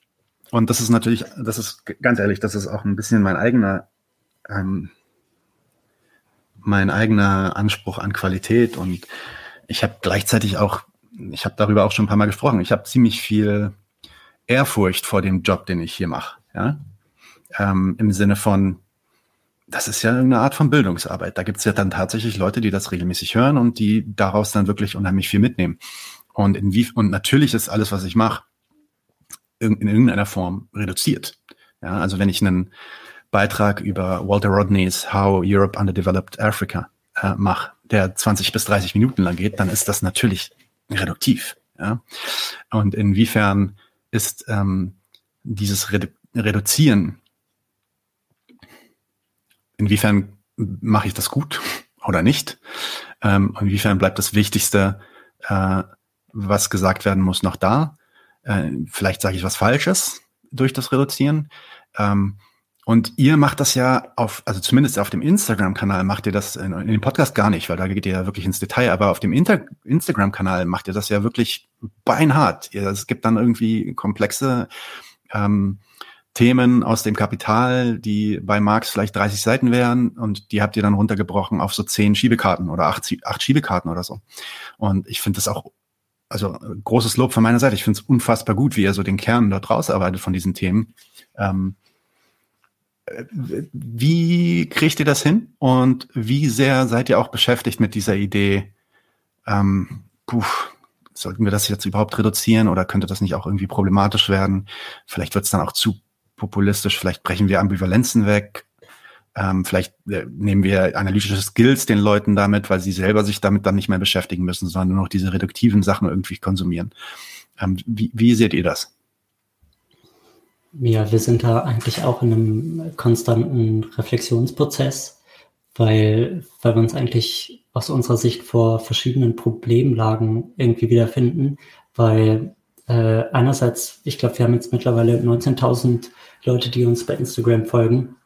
und das ist natürlich, das ist ganz ehrlich, das ist auch ein bisschen mein eigener, ähm, mein eigener Anspruch an Qualität. Und ich habe gleichzeitig auch, ich habe darüber auch schon ein paar Mal gesprochen, ich habe ziemlich viel Ehrfurcht vor dem Job, den ich hier mache. Ja? Ähm, Im Sinne von, das ist ja irgendeine Art von Bildungsarbeit. Da gibt es ja dann tatsächlich Leute, die das regelmäßig hören und die daraus dann wirklich unheimlich viel mitnehmen. Und, in wie, und natürlich ist alles, was ich mache, in irgendeiner Form reduziert. Ja, also wenn ich einen Beitrag über Walter Rodneys How Europe Underdeveloped Africa äh, mache, der 20 bis 30 Minuten lang geht, dann ist das natürlich reduktiv. Ja? Und inwiefern ist ähm, dieses Redu Reduzieren, inwiefern mache ich das gut oder nicht? Ähm, inwiefern bleibt das Wichtigste, äh, was gesagt werden muss, noch da? äh, vielleicht sage ich was Falsches durch das Reduzieren. Ähm, und ihr macht das ja auf, also zumindest auf dem Instagram-Kanal macht ihr das, in, in, dem Podcast gar nicht, weil da geht ihr ja wirklich ins Detail, aber auf dem Instagram-Kanal macht ihr das ja wirklich beinhart. Es gibt dann irgendwie komplexe ähm, Themen aus dem Kapital, die bei Marx vielleicht 30 Seiten wären und die habt ihr dann runtergebrochen auf so zehn Schiebekarten oder acht, acht Schiebekarten oder so. Und ich finde das auch also großes Lob von meiner Seite. Ich finde es unfassbar gut, wie ihr so den Kern dort rausarbeitet von diesen Themen. Ähm, wie kriegt ihr das hin und wie sehr seid ihr auch beschäftigt mit dieser Idee, ähm, puh, sollten wir das jetzt überhaupt reduzieren oder könnte das nicht auch irgendwie problematisch werden? Vielleicht wird es dann auch zu populistisch, vielleicht brechen wir Ambivalenzen weg. Ähm, vielleicht äh, nehmen wir analytische Skills den Leuten damit, weil sie selber sich damit dann nicht mehr beschäftigen müssen, sondern nur noch diese reduktiven Sachen irgendwie konsumieren. Ähm, wie, wie seht ihr das? Ja, wir sind da eigentlich auch in einem konstanten Reflexionsprozess, weil, weil wir uns eigentlich aus unserer Sicht vor verschiedenen Problemlagen irgendwie wiederfinden, weil äh, einerseits, ich glaube, wir haben jetzt mittlerweile 19.000 Leute, die uns bei Instagram folgen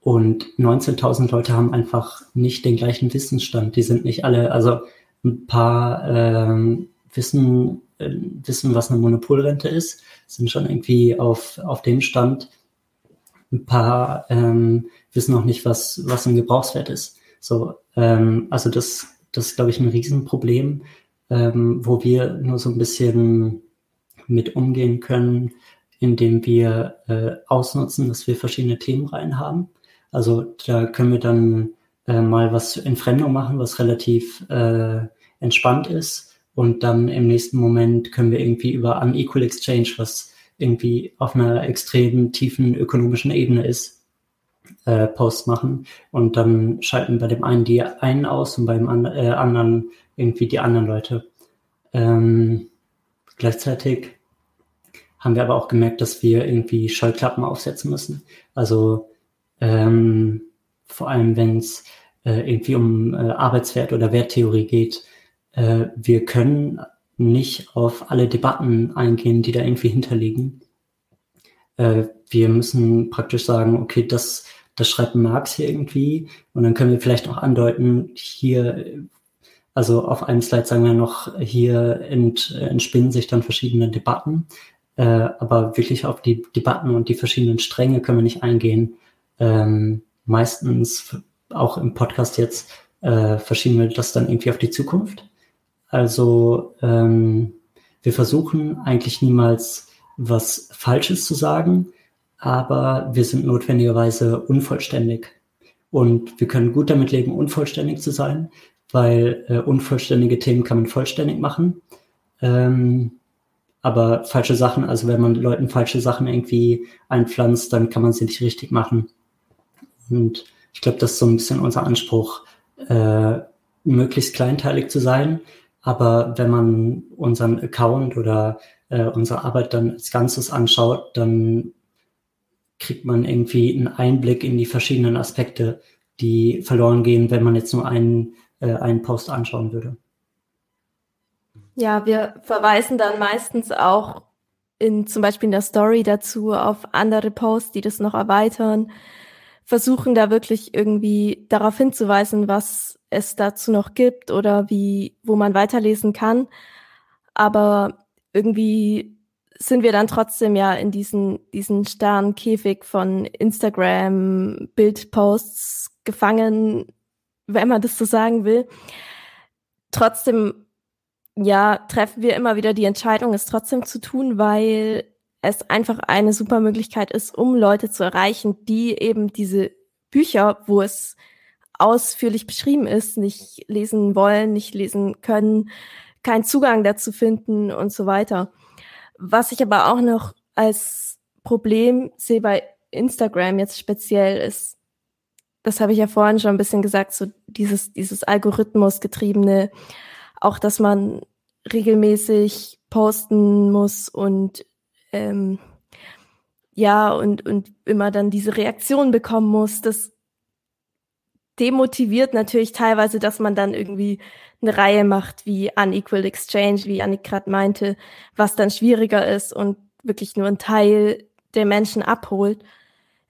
und 19.000 Leute haben einfach nicht den gleichen Wissensstand. Die sind nicht alle, also ein paar ähm, wissen, äh, wissen, was eine Monopolrente ist, sind schon irgendwie auf, auf dem Stand. Ein paar ähm, wissen noch nicht, was, was ein Gebrauchswert ist. So, ähm, also das, das ist, glaube ich, ein Riesenproblem, ähm, wo wir nur so ein bisschen mit umgehen können, indem wir äh, ausnutzen, dass wir verschiedene Themenreihen haben also da können wir dann äh, mal was in Fremdung machen, was relativ äh, entspannt ist. Und dann im nächsten Moment können wir irgendwie über Unequal Exchange, was irgendwie auf einer extrem tiefen ökonomischen Ebene ist, äh, Post machen und dann schalten bei dem einen die einen aus und beim an, äh, anderen irgendwie die anderen Leute. Ähm, gleichzeitig haben wir aber auch gemerkt, dass wir irgendwie Scheuklappen aufsetzen müssen. Also ähm, vor allem, wenn es äh, irgendwie um äh, Arbeitswert oder Werttheorie geht, äh, wir können nicht auf alle Debatten eingehen, die da irgendwie hinterliegen. Äh, wir müssen praktisch sagen, okay, das, das schreibt Marx hier irgendwie und dann können wir vielleicht auch andeuten, hier, also auf einem Slide sagen wir noch, hier ent, entspinnen sich dann verschiedene Debatten, äh, aber wirklich auf die Debatten und die verschiedenen Stränge können wir nicht eingehen. Ähm, meistens, auch im Podcast jetzt, äh, verschieben wir das dann irgendwie auf die Zukunft. Also ähm, wir versuchen eigentlich niemals was Falsches zu sagen, aber wir sind notwendigerweise unvollständig. Und wir können gut damit leben, unvollständig zu sein, weil äh, unvollständige Themen kann man vollständig machen. Ähm, aber falsche Sachen, also wenn man Leuten falsche Sachen irgendwie einpflanzt, dann kann man sie nicht richtig machen. Und ich glaube, das ist so ein bisschen unser Anspruch, äh, möglichst kleinteilig zu sein, aber wenn man unseren Account oder äh, unsere Arbeit dann als Ganzes anschaut, dann kriegt man irgendwie einen Einblick in die verschiedenen Aspekte, die verloren gehen, wenn man jetzt nur einen, äh, einen Post anschauen würde. Ja, wir verweisen dann meistens auch in zum Beispiel in der Story dazu auf andere Posts, die das noch erweitern, versuchen da wirklich irgendwie darauf hinzuweisen, was es dazu noch gibt oder wie, wo man weiterlesen kann. Aber irgendwie sind wir dann trotzdem ja in diesen, diesen starren von Instagram, Bildposts gefangen, wenn man das so sagen will. Trotzdem, ja, treffen wir immer wieder die Entscheidung, es trotzdem zu tun, weil es einfach eine super Möglichkeit ist, um Leute zu erreichen, die eben diese Bücher, wo es ausführlich beschrieben ist, nicht lesen wollen, nicht lesen können, keinen Zugang dazu finden und so weiter. Was ich aber auch noch als Problem sehe bei Instagram jetzt speziell ist, das habe ich ja vorhin schon ein bisschen gesagt, so dieses, dieses Algorithmus getriebene, auch dass man regelmäßig posten muss und ähm, ja, und, und immer dann diese Reaktion bekommen muss, das demotiviert natürlich teilweise, dass man dann irgendwie eine Reihe macht wie Unequal Exchange, wie Annik gerade meinte, was dann schwieriger ist und wirklich nur ein Teil der Menschen abholt.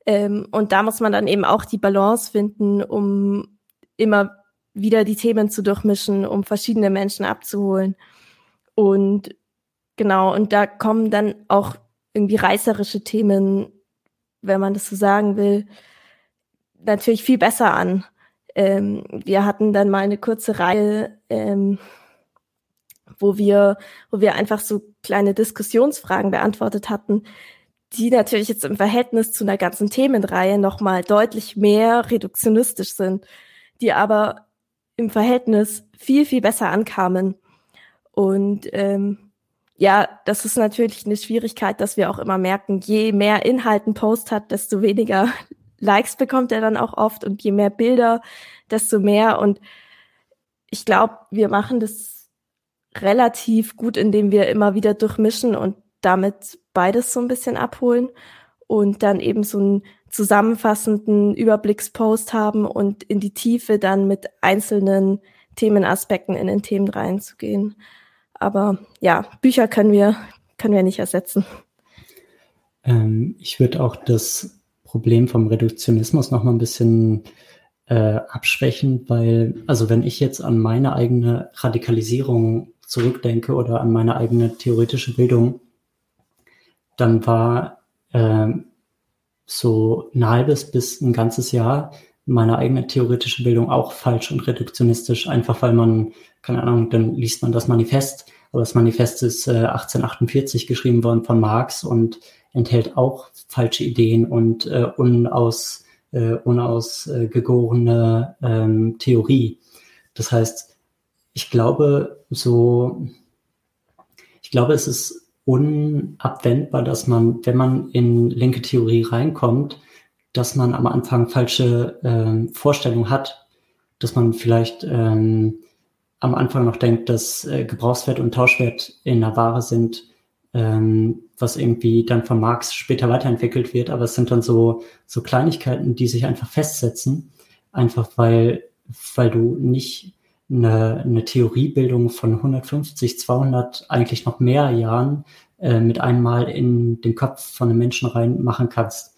Ähm, und da muss man dann eben auch die Balance finden, um immer wieder die Themen zu durchmischen, um verschiedene Menschen abzuholen. Und genau, und da kommen dann auch irgendwie reißerische Themen, wenn man das so sagen will, natürlich viel besser an. Ähm, wir hatten dann mal eine kurze Reihe, ähm, wo wir, wo wir einfach so kleine Diskussionsfragen beantwortet hatten, die natürlich jetzt im Verhältnis zu einer ganzen Themenreihe nochmal deutlich mehr reduktionistisch sind, die aber im Verhältnis viel, viel besser ankamen. Und ähm, ja, das ist natürlich eine Schwierigkeit, dass wir auch immer merken, je mehr Inhalt ein Post hat, desto weniger Likes bekommt er dann auch oft und je mehr Bilder, desto mehr. Und ich glaube, wir machen das relativ gut, indem wir immer wieder durchmischen und damit beides so ein bisschen abholen und dann eben so einen zusammenfassenden Überblickspost haben und in die Tiefe dann mit einzelnen Themenaspekten in den Themen reinzugehen. Aber ja, Bücher können wir, können wir nicht ersetzen. Ähm, ich würde auch das Problem vom Reduktionismus noch mal ein bisschen äh, abschwächen, weil, also wenn ich jetzt an meine eigene Radikalisierung zurückdenke oder an meine eigene theoretische Bildung, dann war äh, so ein halbes bis ein ganzes Jahr meine eigene theoretische Bildung auch falsch und reduktionistisch, einfach weil man, keine Ahnung, dann liest man das Manifest, aber das Manifest ist äh, 1848 geschrieben worden von Marx und enthält auch falsche Ideen und äh, unaus, äh, unausgegorene ähm, Theorie. Das heißt, ich glaube, so, ich glaube, es ist unabwendbar, dass man, wenn man in linke Theorie reinkommt, dass man am Anfang falsche ähm, Vorstellungen hat, dass man vielleicht ähm, am Anfang noch denkt, dass äh, Gebrauchswert und Tauschwert in der Ware sind, ähm, was irgendwie dann von Marx später weiterentwickelt wird, aber es sind dann so, so Kleinigkeiten, die sich einfach festsetzen, einfach weil, weil du nicht eine, eine Theoriebildung von 150, 200, eigentlich noch mehr Jahren äh, mit einmal in den Kopf von einem Menschen rein machen kannst.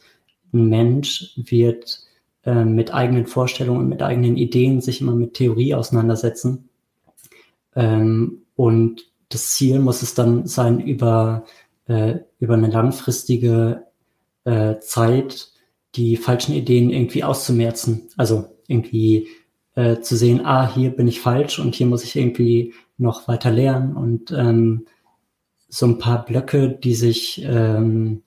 Ein Mensch wird äh, mit eigenen Vorstellungen, mit eigenen Ideen sich immer mit Theorie auseinandersetzen. Ähm, und das Ziel muss es dann sein, über, äh, über eine langfristige äh, Zeit die falschen Ideen irgendwie auszumerzen. Also irgendwie äh, zu sehen, ah, hier bin ich falsch und hier muss ich irgendwie noch weiter lernen und ähm, so ein paar Blöcke, die sich, ähm,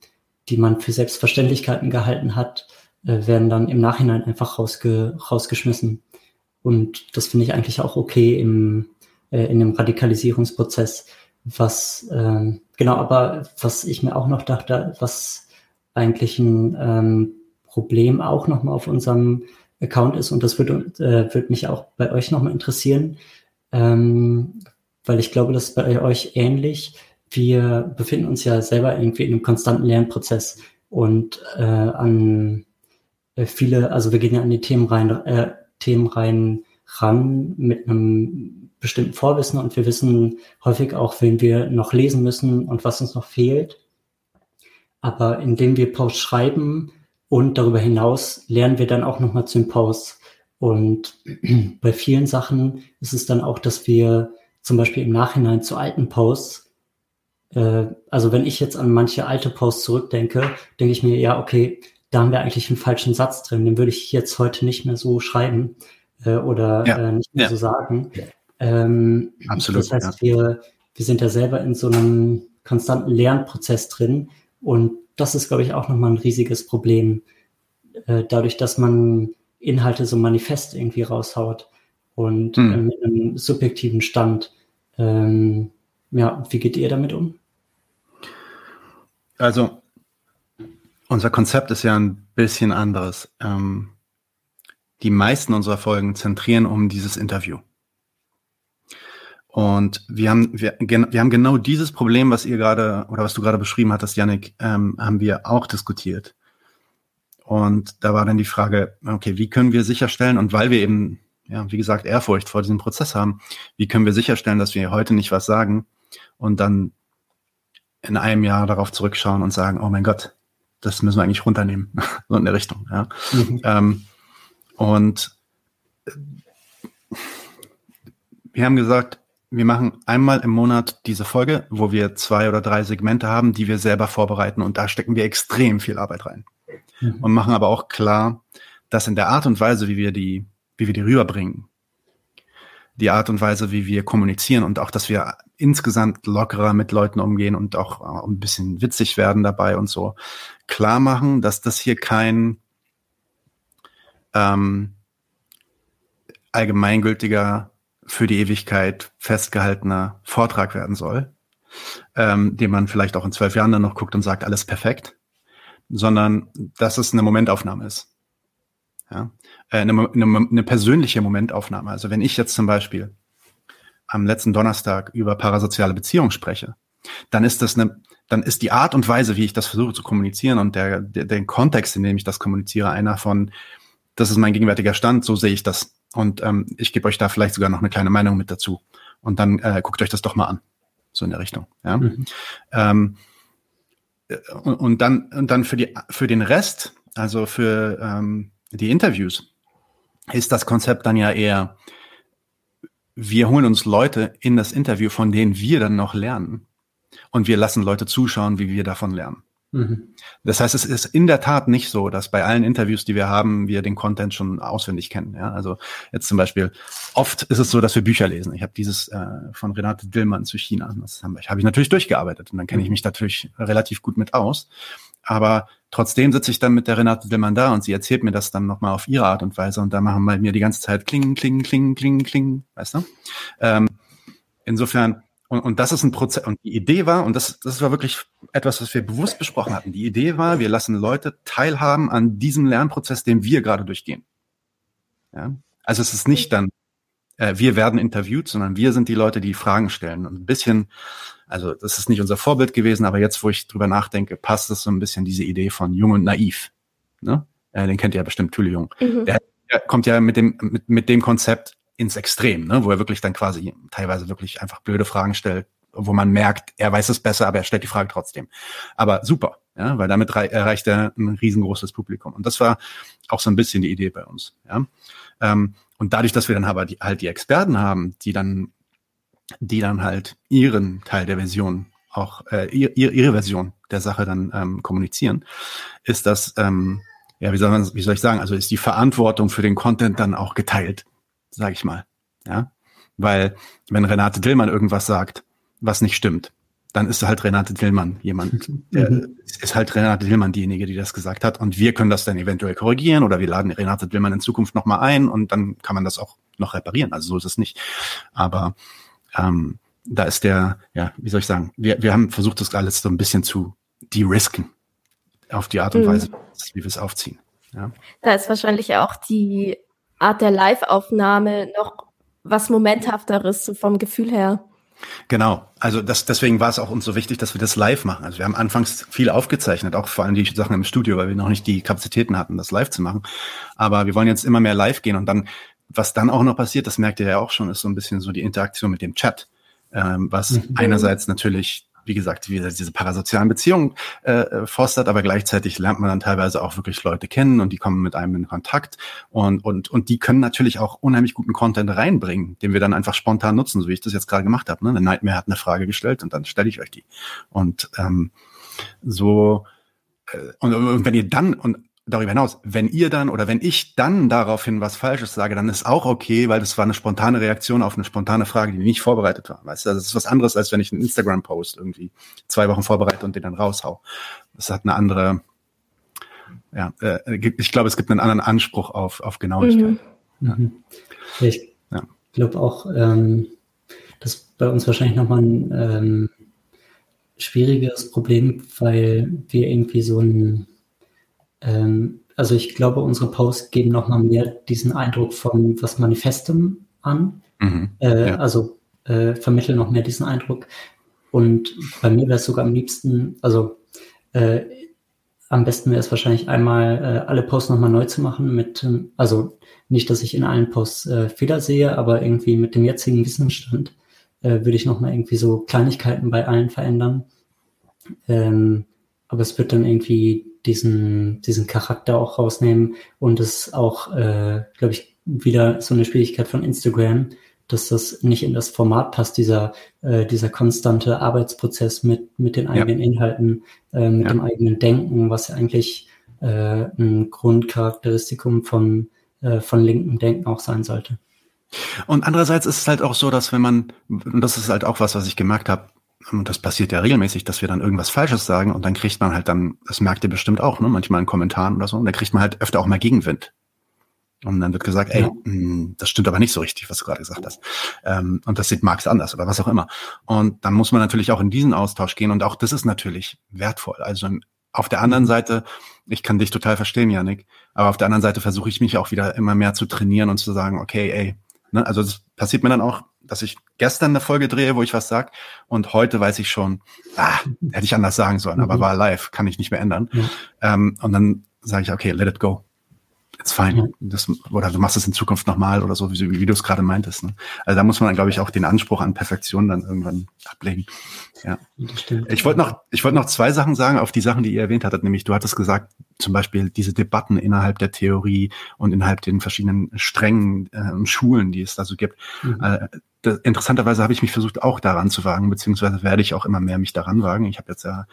die man für Selbstverständlichkeiten gehalten hat, äh, werden dann im Nachhinein einfach rausge rausgeschmissen. Und das finde ich eigentlich auch okay im, äh, in dem Radikalisierungsprozess. Was, ähm, genau, aber was ich mir auch noch dachte, was eigentlich ein ähm, Problem auch nochmal auf unserem Account ist, und das würde äh, würd mich auch bei euch nochmal interessieren, ähm, weil ich glaube, das ist bei euch ähnlich. Wir befinden uns ja selber irgendwie in einem konstanten Lernprozess und äh, an äh, viele, also wir gehen ja an die Themen rein, äh, Themen rein ran mit einem bestimmten Vorwissen und wir wissen häufig auch, wen wir noch lesen müssen und was uns noch fehlt. Aber indem wir Posts schreiben und darüber hinaus lernen wir dann auch nochmal zu den Posts. Und bei vielen Sachen ist es dann auch, dass wir zum Beispiel im Nachhinein zu alten Posts, äh, also wenn ich jetzt an manche alte Posts zurückdenke, denke ich mir, ja, okay, da haben wir eigentlich einen falschen Satz drin, den würde ich jetzt heute nicht mehr so schreiben äh, oder ja. äh, nicht mehr ja. so sagen. Ähm, Absolut. Das heißt, ja. wir, wir sind ja selber in so einem konstanten Lernprozess drin und das ist, glaube ich, auch nochmal ein riesiges Problem, äh, dadurch, dass man Inhalte so manifest irgendwie raushaut und hm. äh, mit einem subjektiven Stand. Ähm, ja, wie geht ihr damit um? Also unser Konzept ist ja ein bisschen anderes. Ähm, die meisten unserer Folgen zentrieren um dieses Interview. Und wir haben, wir, wir haben genau dieses Problem, was ihr gerade oder was du gerade beschrieben hattest, Yannick, ähm, haben wir auch diskutiert. Und da war dann die Frage, okay, wie können wir sicherstellen, und weil wir eben, ja, wie gesagt, Ehrfurcht vor diesem Prozess haben, wie können wir sicherstellen, dass wir heute nicht was sagen und dann in einem Jahr darauf zurückschauen und sagen, oh mein Gott, das müssen wir eigentlich runternehmen, so in der Richtung. Ja. Mhm. Ähm, und wir haben gesagt, wir machen einmal im Monat diese Folge, wo wir zwei oder drei Segmente haben, die wir selber vorbereiten und da stecken wir extrem viel Arbeit rein. Mhm. Und machen aber auch klar, dass in der Art und Weise, wie wir die, wie wir die rüberbringen, die Art und Weise, wie wir kommunizieren und auch, dass wir insgesamt lockerer mit Leuten umgehen und auch äh, ein bisschen witzig werden dabei und so, klar machen, dass das hier kein ähm, allgemeingültiger, für die Ewigkeit festgehaltener Vortrag werden soll, ähm, den man vielleicht auch in zwölf Jahren dann noch guckt und sagt, alles perfekt, sondern dass es eine Momentaufnahme ist. Ja? Äh, eine, eine, eine persönliche Momentaufnahme. Also wenn ich jetzt zum Beispiel am letzten Donnerstag über parasoziale Beziehungen spreche, dann ist das eine, dann ist die Art und Weise, wie ich das versuche zu kommunizieren und der, der, der Kontext, in dem ich das kommuniziere, einer von, das ist mein gegenwärtiger Stand, so sehe ich das. Und ähm, ich gebe euch da vielleicht sogar noch eine kleine Meinung mit dazu. Und dann äh, guckt euch das doch mal an. So in der Richtung. Ja? Mhm. Ähm, und, und, dann, und dann für, die, für den Rest, also für ähm, die Interviews, ist das Konzept dann ja eher, wir holen uns Leute in das Interview, von denen wir dann noch lernen. Und wir lassen Leute zuschauen, wie wir davon lernen. Mhm. Das heißt, es ist in der Tat nicht so, dass bei allen Interviews, die wir haben, wir den Content schon auswendig kennen. Ja? Also jetzt zum Beispiel, oft ist es so, dass wir Bücher lesen. Ich habe dieses äh, von Renate Dillmann zu China, das habe ich, hab ich natürlich durchgearbeitet und dann kenne ich mhm. mich natürlich relativ gut mit aus. Aber trotzdem sitze ich dann mit der Renate Dillmann da und sie erzählt mir das dann nochmal auf ihre Art und Weise und da machen bei mir die ganze Zeit klingen, klingen, klingen, klingen, klingen, weißt du? Ähm, insofern und, und das ist ein Prozess. Und die Idee war, und das, das war wirklich etwas, was wir bewusst besprochen hatten. Die Idee war, wir lassen Leute teilhaben an diesem Lernprozess, den wir gerade durchgehen. Ja? Also es ist nicht dann, äh, wir werden interviewt, sondern wir sind die Leute, die Fragen stellen. Und ein bisschen, also das ist nicht unser Vorbild gewesen, aber jetzt, wo ich drüber nachdenke, passt es so ein bisschen diese Idee von jung und naiv. Ne? Äh, den kennt ihr ja bestimmt, Tülle Jung. Mhm. Der, der kommt ja mit dem, mit, mit dem Konzept ins Extrem, ne? wo er wirklich dann quasi teilweise wirklich einfach blöde Fragen stellt, wo man merkt, er weiß es besser, aber er stellt die Frage trotzdem. Aber super, ja, weil damit erreicht er ein riesengroßes Publikum. Und das war auch so ein bisschen die Idee bei uns. Ja. Ähm, und dadurch, dass wir dann aber die, halt die Experten haben, die dann, die dann halt ihren Teil der Version auch äh, ihre, ihre Version der Sache dann ähm, kommunizieren, ist das, ähm, ja, wie soll man, wie soll ich sagen, also ist die Verantwortung für den Content dann auch geteilt, sage ich mal. Ja, weil wenn Renate Dillmann irgendwas sagt, was nicht stimmt, dann ist halt Renate Dillmann jemand, der, mhm. ist halt Renate Dillmann diejenige, die das gesagt hat. Und wir können das dann eventuell korrigieren oder wir laden Renate Dillmann in Zukunft nochmal ein und dann kann man das auch noch reparieren. Also so ist es nicht. Aber ähm, da ist der, ja, wie soll ich sagen, wir, wir haben versucht, das alles so ein bisschen zu de-risken auf die Art und mhm. Weise, wie wir es aufziehen. Ja. Da ist wahrscheinlich auch die Art der Live-Aufnahme noch was Momenthafteres, so vom Gefühl her. Genau, also das, deswegen war es auch uns so wichtig, dass wir das live machen. Also wir haben anfangs viel aufgezeichnet, auch vor allem die Sachen im Studio, weil wir noch nicht die Kapazitäten hatten, das live zu machen. Aber wir wollen jetzt immer mehr live gehen und dann, was dann auch noch passiert, das merkt ihr ja auch schon, ist so ein bisschen so die Interaktion mit dem Chat, ähm, was mhm. einerseits natürlich wie gesagt, wie diese parasozialen Beziehungen äh, fostert, aber gleichzeitig lernt man dann teilweise auch wirklich Leute kennen und die kommen mit einem in Kontakt und, und, und die können natürlich auch unheimlich guten Content reinbringen, den wir dann einfach spontan nutzen, so wie ich das jetzt gerade gemacht habe. Ne? Der Nightmare hat eine Frage gestellt und dann stelle ich euch die. Und ähm, so äh, und, und wenn ihr dann und darüber hinaus, wenn ihr dann oder wenn ich dann daraufhin was Falsches sage, dann ist auch okay, weil das war eine spontane Reaktion auf eine spontane Frage, die nicht vorbereitet war. Weißt du, also das ist was anderes, als wenn ich einen Instagram-Post irgendwie zwei Wochen vorbereite und den dann raushau. Das hat eine andere, ja, äh, ich glaube, es gibt einen anderen Anspruch auf, auf Genauigkeit. Mhm. Ja. Mhm. Ich ja. glaube auch, ähm, das bei uns wahrscheinlich nochmal ein ähm, schwieriges Problem, weil wir irgendwie so ein ähm, also ich glaube, unsere Posts geben noch mal mehr diesen Eindruck von was Manifestem an. Mhm, äh, ja. Also äh, vermitteln noch mehr diesen Eindruck. Und bei mir wäre es sogar am liebsten, also äh, am besten wäre es wahrscheinlich einmal äh, alle Posts nochmal neu zu machen mit, ähm, also nicht, dass ich in allen Posts äh, Fehler sehe, aber irgendwie mit dem jetzigen Wissensstand äh, würde ich nochmal irgendwie so Kleinigkeiten bei allen verändern. Ähm, aber es wird dann irgendwie diesen, diesen Charakter auch rausnehmen und es auch, äh, glaube ich, wieder so eine Schwierigkeit von Instagram, dass das nicht in das Format passt, dieser, äh, dieser konstante Arbeitsprozess mit, mit den eigenen ja. Inhalten, äh, mit ja. dem eigenen Denken, was ja eigentlich äh, ein Grundcharakteristikum von, äh, von linken Denken auch sein sollte. Und andererseits ist es halt auch so, dass wenn man, und das ist halt auch was, was ich gemerkt habe, und das passiert ja regelmäßig, dass wir dann irgendwas Falsches sagen und dann kriegt man halt dann, das merkt ihr bestimmt auch, ne, manchmal in Kommentaren oder so, und da kriegt man halt öfter auch mal Gegenwind. Und dann wird gesagt, ey, ja. mh, hm, das stimmt aber nicht so richtig, was du gerade gesagt hast. Ähm, und das sieht Marx anders oder was auch immer. Und dann muss man natürlich auch in diesen Austausch gehen und auch das ist natürlich wertvoll. Also auf der anderen Seite, ich kann dich total verstehen, Janik, aber auf der anderen Seite versuche ich mich auch wieder immer mehr zu trainieren und zu sagen, okay, ey, ne, also das passiert mir dann auch dass ich gestern eine Folge drehe, wo ich was sag und heute weiß ich schon, ah, hätte ich anders sagen sollen, aber mhm. war live, kann ich nicht mehr ändern. Mhm. Ähm, und dann sage ich, okay, let it go. It's fine. Mhm. Das, oder du machst es in Zukunft nochmal oder so, wie, wie du es gerade meintest. Ne? Also da muss man dann, glaube ich, auch den Anspruch an Perfektion dann irgendwann ablegen. Ja. Ich wollte noch, ich wollte noch zwei Sachen sagen auf die Sachen, die ihr erwähnt hattet. Nämlich, du hattest gesagt, zum Beispiel diese Debatten innerhalb der Theorie und innerhalb den verschiedenen strengen äh, Schulen, die es da so gibt. Mhm. Äh, das, interessanterweise habe ich mich versucht, auch daran zu wagen, beziehungsweise werde ich auch immer mehr mich daran wagen. Ich habe jetzt ja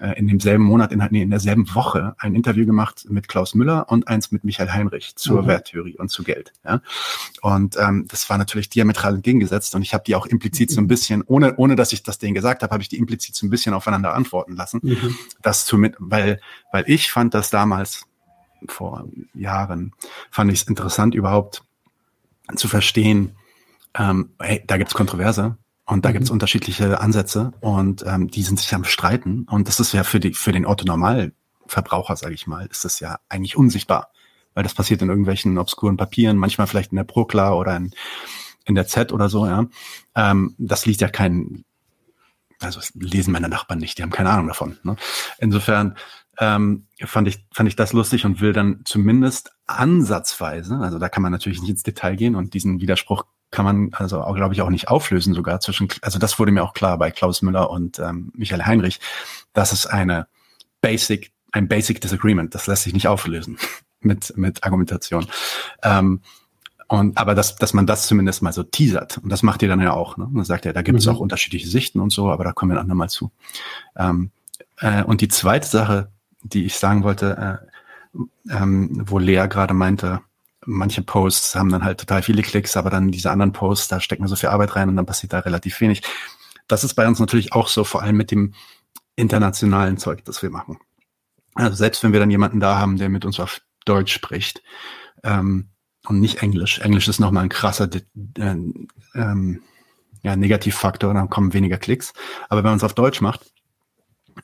äh, in demselben Monat, in, nee, in derselben Woche ein Interview gemacht mit Klaus Müller und eins mit Michael Heinrich zur mhm. Werttheorie und zu Geld. Ja? Und ähm, das war natürlich diametral entgegengesetzt und ich habe die auch implizit so ein bisschen, ohne, ohne dass ich das denen gesagt habe, habe ich die implizit so ein bisschen aufeinander antworten lassen. Mhm. Das zu mit, weil, weil ich fand das damals vor Jahren, fand ich es interessant überhaupt zu verstehen, ähm, hey, da gibt's Kontroverse Und da mhm. gibt es unterschiedliche Ansätze und ähm, die sind sich am Streiten. Und das ist ja für die für den Otto Normalverbraucher, sage ich mal, ist das ja eigentlich unsichtbar, weil das passiert in irgendwelchen obskuren Papieren, manchmal vielleicht in der Prokla oder in, in der Z oder so. Ja, ähm, das liest ja kein, also das lesen meine Nachbarn nicht, die haben keine Ahnung davon. Ne? Insofern ähm, fand ich fand ich das lustig und will dann zumindest ansatzweise, also da kann man natürlich nicht ins Detail gehen und diesen Widerspruch kann man also auch, glaube ich, auch nicht auflösen sogar zwischen, also das wurde mir auch klar bei Klaus Müller und ähm, Michael Heinrich, dass es eine Basic, ein Basic Disagreement, das lässt sich nicht auflösen mit, mit Argumentation. Ähm, und aber dass, dass man das zumindest mal so teasert. Und das macht ihr dann ja auch. Ne? Man sagt ja, da gibt es mhm. auch unterschiedliche Sichten und so, aber da kommen wir dann nochmal zu. Ähm, äh, und die zweite Sache, die ich sagen wollte, äh, ähm, wo Lea gerade meinte, manche Posts haben dann halt total viele Klicks, aber dann diese anderen Posts, da stecken wir so viel Arbeit rein und dann passiert da relativ wenig. Das ist bei uns natürlich auch so, vor allem mit dem internationalen Zeug, das wir machen. Also selbst wenn wir dann jemanden da haben, der mit uns auf Deutsch spricht ähm, und nicht Englisch. Englisch ist nochmal ein krasser äh, ähm, ja, Negativfaktor, dann kommen weniger Klicks. Aber wenn man es auf Deutsch macht,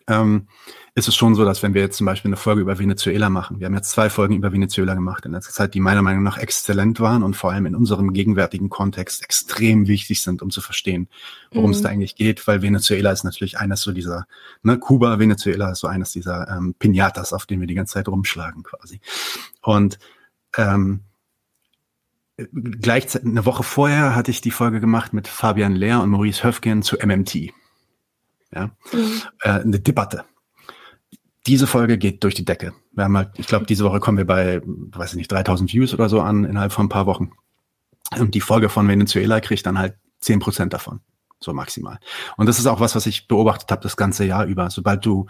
ähm, ist es schon so, dass wenn wir jetzt zum Beispiel eine Folge über Venezuela machen, wir haben jetzt zwei Folgen über Venezuela gemacht in letzter Zeit, die meiner Meinung nach exzellent waren und vor allem in unserem gegenwärtigen Kontext extrem wichtig sind, um zu verstehen, worum mhm. es da eigentlich geht, weil Venezuela ist natürlich eines so dieser, ne, Kuba, Venezuela ist so eines dieser ähm, Pinatas, auf denen wir die ganze Zeit rumschlagen quasi. Und ähm, gleichzeitig, eine Woche vorher hatte ich die Folge gemacht mit Fabian Lehr und Maurice Höfgen zu MMT. Ja, mhm. äh, eine Debatte diese Folge geht durch die Decke. Wir haben halt, ich glaube, diese Woche kommen wir bei, weiß ich nicht, 3000 Views oder so an innerhalb von ein paar Wochen. Und die Folge von Venezuela kriegt dann halt zehn Prozent davon. So maximal. Und das ist auch was, was ich beobachtet habe das ganze Jahr über. Sobald du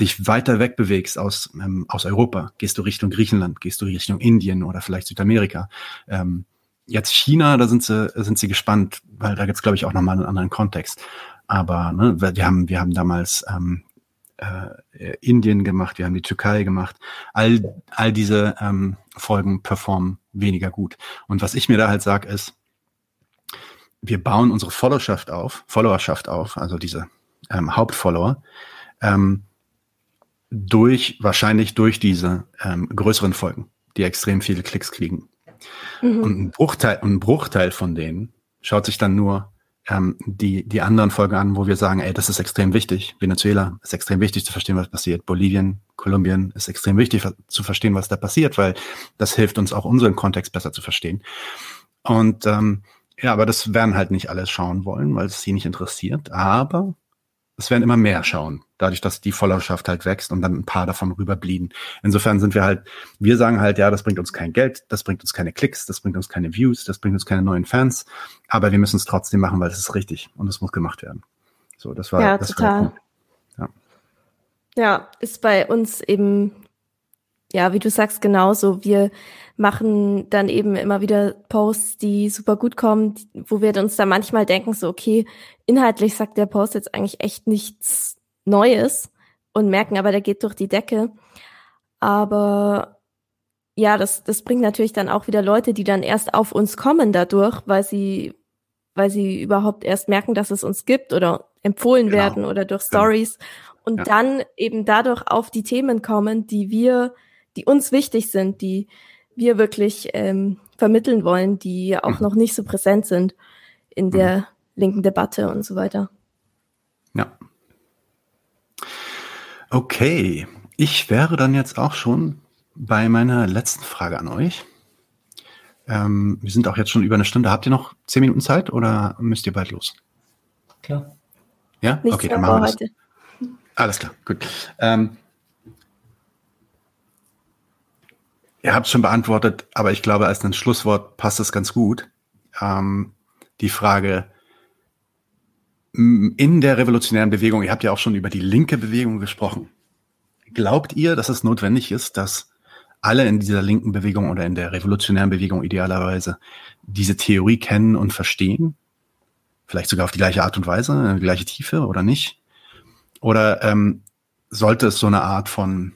dich weiter wegbewegst aus, ähm, aus Europa, gehst du Richtung Griechenland, gehst du Richtung Indien oder vielleicht Südamerika. Ähm, jetzt China, da sind sie, sind sie gespannt, weil da gibt's glaube ich, auch nochmal einen anderen Kontext. Aber ne, wir haben, wir haben damals ähm, äh, Indien gemacht, wir haben die Türkei gemacht. All, all diese ähm, Folgen performen weniger gut. Und was ich mir da halt sage, ist, wir bauen unsere Followerschaft auf, Followerschaft auf, also diese ähm, Hauptfollower, ähm, durch, wahrscheinlich durch diese ähm, größeren Folgen, die extrem viele Klicks kriegen. Mhm. Und ein Bruchteil, ein Bruchteil von denen schaut sich dann nur ähm, die, die anderen Folgen an, wo wir sagen, ey, das ist extrem wichtig. Venezuela ist extrem wichtig zu verstehen, was passiert. Bolivien, Kolumbien ist extrem wichtig zu verstehen, was da passiert, weil das hilft uns auch unseren Kontext besser zu verstehen. Und ähm, ja, aber das werden halt nicht alle schauen wollen, weil es sie nicht interessiert. Aber es werden immer mehr schauen, dadurch, dass die Followerschaft halt wächst und dann ein paar davon rüberblieben. Insofern sind wir halt, wir sagen halt, ja, das bringt uns kein Geld, das bringt uns keine Klicks, das bringt uns keine Views, das bringt uns keine neuen Fans, aber wir müssen es trotzdem machen, weil es ist richtig und es muss gemacht werden. So, das war ja das total. War ja. ja, ist bei uns eben ja, wie du sagst, genauso. Wir machen dann eben immer wieder Posts, die super gut kommen, wo wir uns da manchmal denken, so, okay, inhaltlich sagt der Post jetzt eigentlich echt nichts Neues und merken aber, der geht durch die Decke. Aber ja, das, das bringt natürlich dann auch wieder Leute, die dann erst auf uns kommen dadurch, weil sie, weil sie überhaupt erst merken, dass es uns gibt oder empfohlen genau. werden oder durch genau. Stories und ja. dann eben dadurch auf die Themen kommen, die wir die uns wichtig sind, die wir wirklich ähm, vermitteln wollen, die auch mhm. noch nicht so präsent sind in mhm. der linken Debatte und so weiter. Ja. Okay, ich wäre dann jetzt auch schon bei meiner letzten Frage an euch. Ähm, wir sind auch jetzt schon über eine Stunde. Habt ihr noch zehn Minuten Zeit oder müsst ihr bald los? Klar. Ja? Nichts okay, dann machen wir das. Heute. Alles klar, gut. Ähm, Ihr habt es schon beantwortet, aber ich glaube, als ein Schlusswort passt es ganz gut. Ähm, die Frage in der revolutionären Bewegung, ihr habt ja auch schon über die linke Bewegung gesprochen. Glaubt ihr, dass es notwendig ist, dass alle in dieser linken Bewegung oder in der revolutionären Bewegung idealerweise diese Theorie kennen und verstehen? Vielleicht sogar auf die gleiche Art und Weise, die gleiche Tiefe oder nicht? Oder ähm, sollte es so eine Art von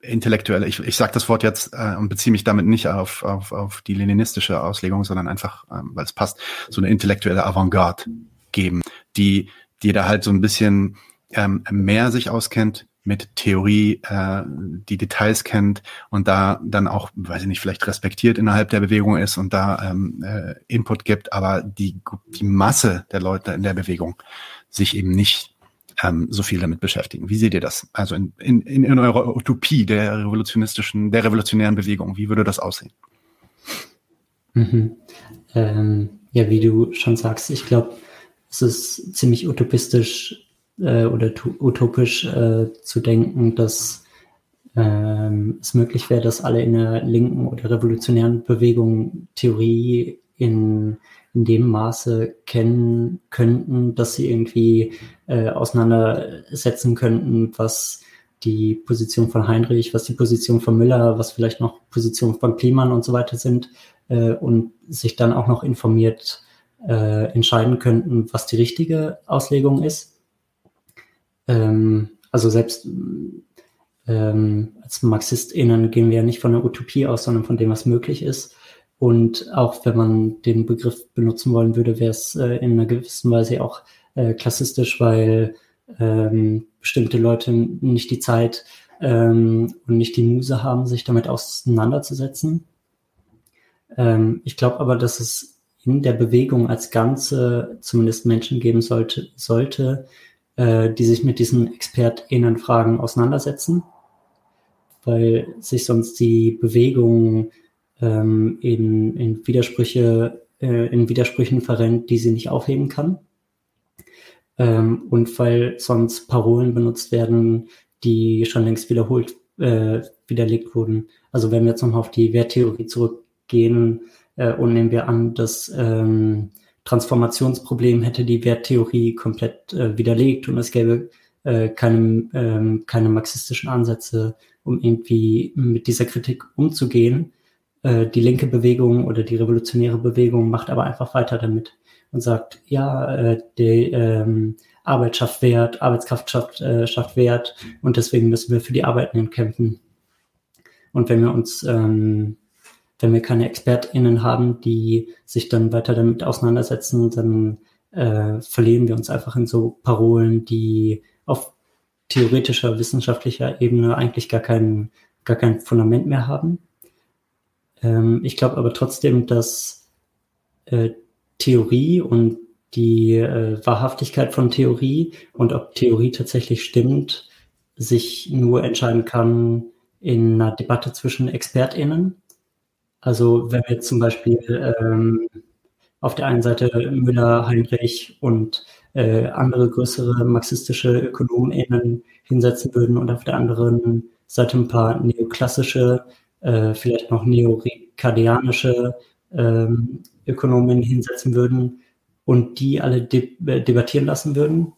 intellektuelle, ich, ich sage das Wort jetzt äh, und beziehe mich damit nicht auf, auf, auf die leninistische Auslegung, sondern einfach, ähm, weil es passt, so eine intellektuelle Avantgarde geben, die, die da halt so ein bisschen ähm, mehr sich auskennt mit Theorie, äh, die Details kennt und da dann auch, weiß ich nicht, vielleicht respektiert innerhalb der Bewegung ist und da ähm, äh, Input gibt, aber die, die Masse der Leute in der Bewegung sich eben nicht ähm, so viel damit beschäftigen. Wie seht ihr das? Also in, in, in eurer Utopie der revolutionistischen, der revolutionären Bewegung, wie würde das aussehen? Mhm. Ähm, ja, wie du schon sagst, ich glaube, es ist ziemlich utopistisch äh, oder utopisch äh, zu denken, dass ähm, es möglich wäre, dass alle in der linken oder revolutionären Bewegung Theorie in, in dem Maße kennen könnten, dass sie irgendwie äh, auseinandersetzen könnten, was die Position von Heinrich, was die Position von Müller, was vielleicht noch Position von Kliman und so weiter sind äh, und sich dann auch noch informiert äh, entscheiden könnten, was die richtige Auslegung ist. Ähm, also selbst ähm, als MarxistInnen gehen wir ja nicht von der Utopie aus, sondern von dem, was möglich ist. Und auch wenn man den Begriff benutzen wollen würde, wäre es äh, in einer gewissen Weise auch äh, klassistisch, weil ähm, bestimmte Leute nicht die Zeit ähm, und nicht die Muse haben, sich damit auseinanderzusetzen. Ähm, ich glaube aber, dass es in der Bewegung als Ganze zumindest Menschen geben sollte, sollte äh, die sich mit diesen ExpertInnen-Fragen auseinandersetzen, weil sich sonst die Bewegung ähm, in, in Widersprüche, äh, in Widersprüchen verrennt, die sie nicht aufheben kann. Ähm, und weil sonst Parolen benutzt werden, die schon längst wiederholt, äh, widerlegt wurden. Also wenn wir jetzt nochmal auf die Werttheorie zurückgehen äh, und nehmen wir an, dass ähm, Transformationsproblem hätte die Werttheorie komplett äh, widerlegt und es gäbe äh, keine, ähm, keine marxistischen Ansätze, um irgendwie mit dieser Kritik umzugehen. Äh, die linke Bewegung oder die revolutionäre Bewegung macht aber einfach weiter damit und sagt, ja, äh, die ähm, Arbeit schafft Wert, Arbeitskraft schafft, äh, schafft Wert und deswegen müssen wir für die Arbeitenden kämpfen. Und wenn wir uns ähm, wenn wir keine ExpertInnen haben, die sich dann weiter damit auseinandersetzen, dann äh, verlieren wir uns einfach in so Parolen, die auf theoretischer, wissenschaftlicher Ebene eigentlich gar kein, gar kein Fundament mehr haben. Ähm, ich glaube aber trotzdem, dass äh, Theorie und die äh, Wahrhaftigkeit von Theorie und ob Theorie tatsächlich stimmt, sich nur entscheiden kann in einer Debatte zwischen ExpertInnen. Also wenn wir zum Beispiel ähm, auf der einen Seite Müller, Heinrich und äh, andere größere marxistische Ökonomen hinsetzen würden und auf der anderen Seite ein paar neoklassische, äh, vielleicht noch neoricardianische ähm, Ökonomen hinsetzen würden und die alle de äh, debattieren lassen würden,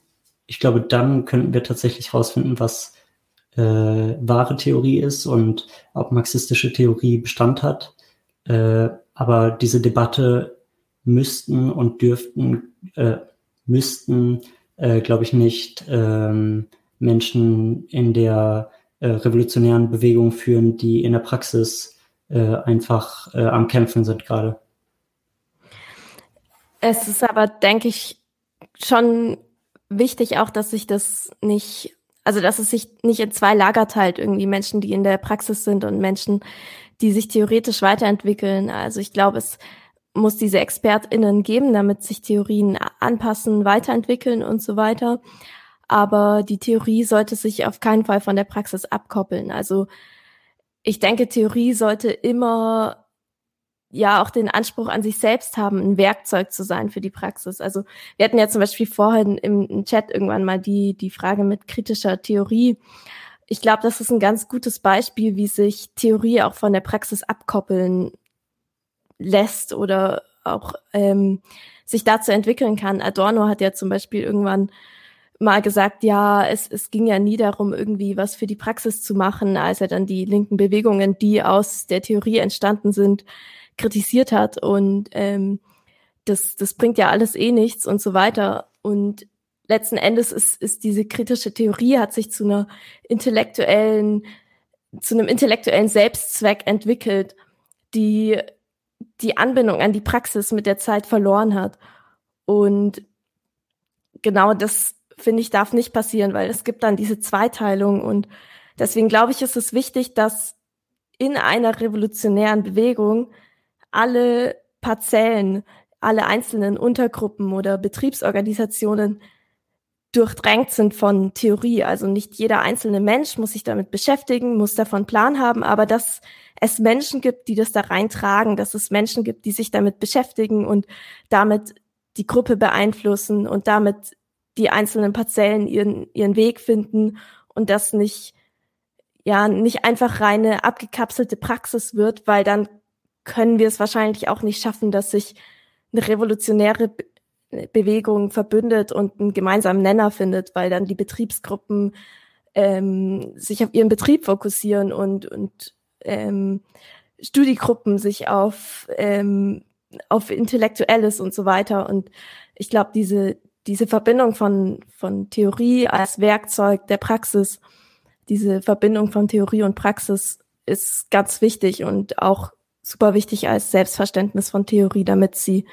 ich glaube, dann könnten wir tatsächlich herausfinden, was äh, wahre Theorie ist und ob marxistische Theorie Bestand hat. Äh, aber diese Debatte müssten und dürften, äh, müssten, äh, glaube ich, nicht ähm, Menschen in der äh, revolutionären Bewegung führen, die in der Praxis äh, einfach äh, am Kämpfen sind gerade. Es ist aber, denke ich, schon wichtig auch, dass sich das nicht, also dass es sich nicht in zwei Lager teilt, irgendwie Menschen, die in der Praxis sind und Menschen, die sich theoretisch weiterentwickeln. Also ich glaube, es muss diese ExpertInnen geben, damit sich Theorien anpassen, weiterentwickeln und so weiter. Aber die Theorie sollte sich auf keinen Fall von der Praxis abkoppeln. Also ich denke, Theorie sollte immer ja auch den Anspruch an sich selbst haben, ein Werkzeug zu sein für die Praxis. Also wir hatten ja zum Beispiel vorhin im, Chat irgendwann mal die, die Frage mit kritischer Theorie ich glaube, das ist ein ganz gutes Beispiel, wie sich Theorie auch von der Praxis abkoppeln lässt oder auch ähm, sich dazu entwickeln kann. Adorno hat ja zum Beispiel irgendwann mal gesagt, ja, es, es ging ja nie darum, irgendwie was für die Praxis zu machen, als er dann die linken Bewegungen, die aus der Theorie entstanden sind, kritisiert hat. Und ähm, das, das bringt ja alles eh nichts und so weiter. Und letzten Endes ist, ist diese kritische Theorie hat sich zu einer intellektuellen, zu einem intellektuellen Selbstzweck entwickelt, die die Anbindung an die Praxis mit der Zeit verloren hat. Und genau das finde ich darf nicht passieren, weil es gibt dann diese Zweiteilung und deswegen glaube ich, ist es wichtig, dass in einer revolutionären Bewegung alle Parzellen, alle einzelnen Untergruppen oder Betriebsorganisationen durchdrängt sind von Theorie. Also nicht jeder einzelne Mensch muss sich damit beschäftigen, muss davon Plan haben, aber dass es Menschen gibt, die das da reintragen, dass es Menschen gibt, die sich damit beschäftigen und damit die Gruppe beeinflussen und damit die einzelnen Parzellen ihren, ihren Weg finden und das nicht, ja, nicht einfach reine abgekapselte Praxis wird, weil dann können wir es wahrscheinlich auch nicht schaffen, dass sich eine revolutionäre Bewegung verbündet und einen gemeinsamen Nenner findet, weil dann die Betriebsgruppen ähm, sich auf ihren Betrieb fokussieren und, und ähm, Studiegruppen sich auf, ähm, auf Intellektuelles und so weiter. Und ich glaube, diese, diese Verbindung von, von Theorie als Werkzeug der Praxis, diese Verbindung von Theorie und Praxis ist ganz wichtig und auch super wichtig als Selbstverständnis von Theorie, damit sie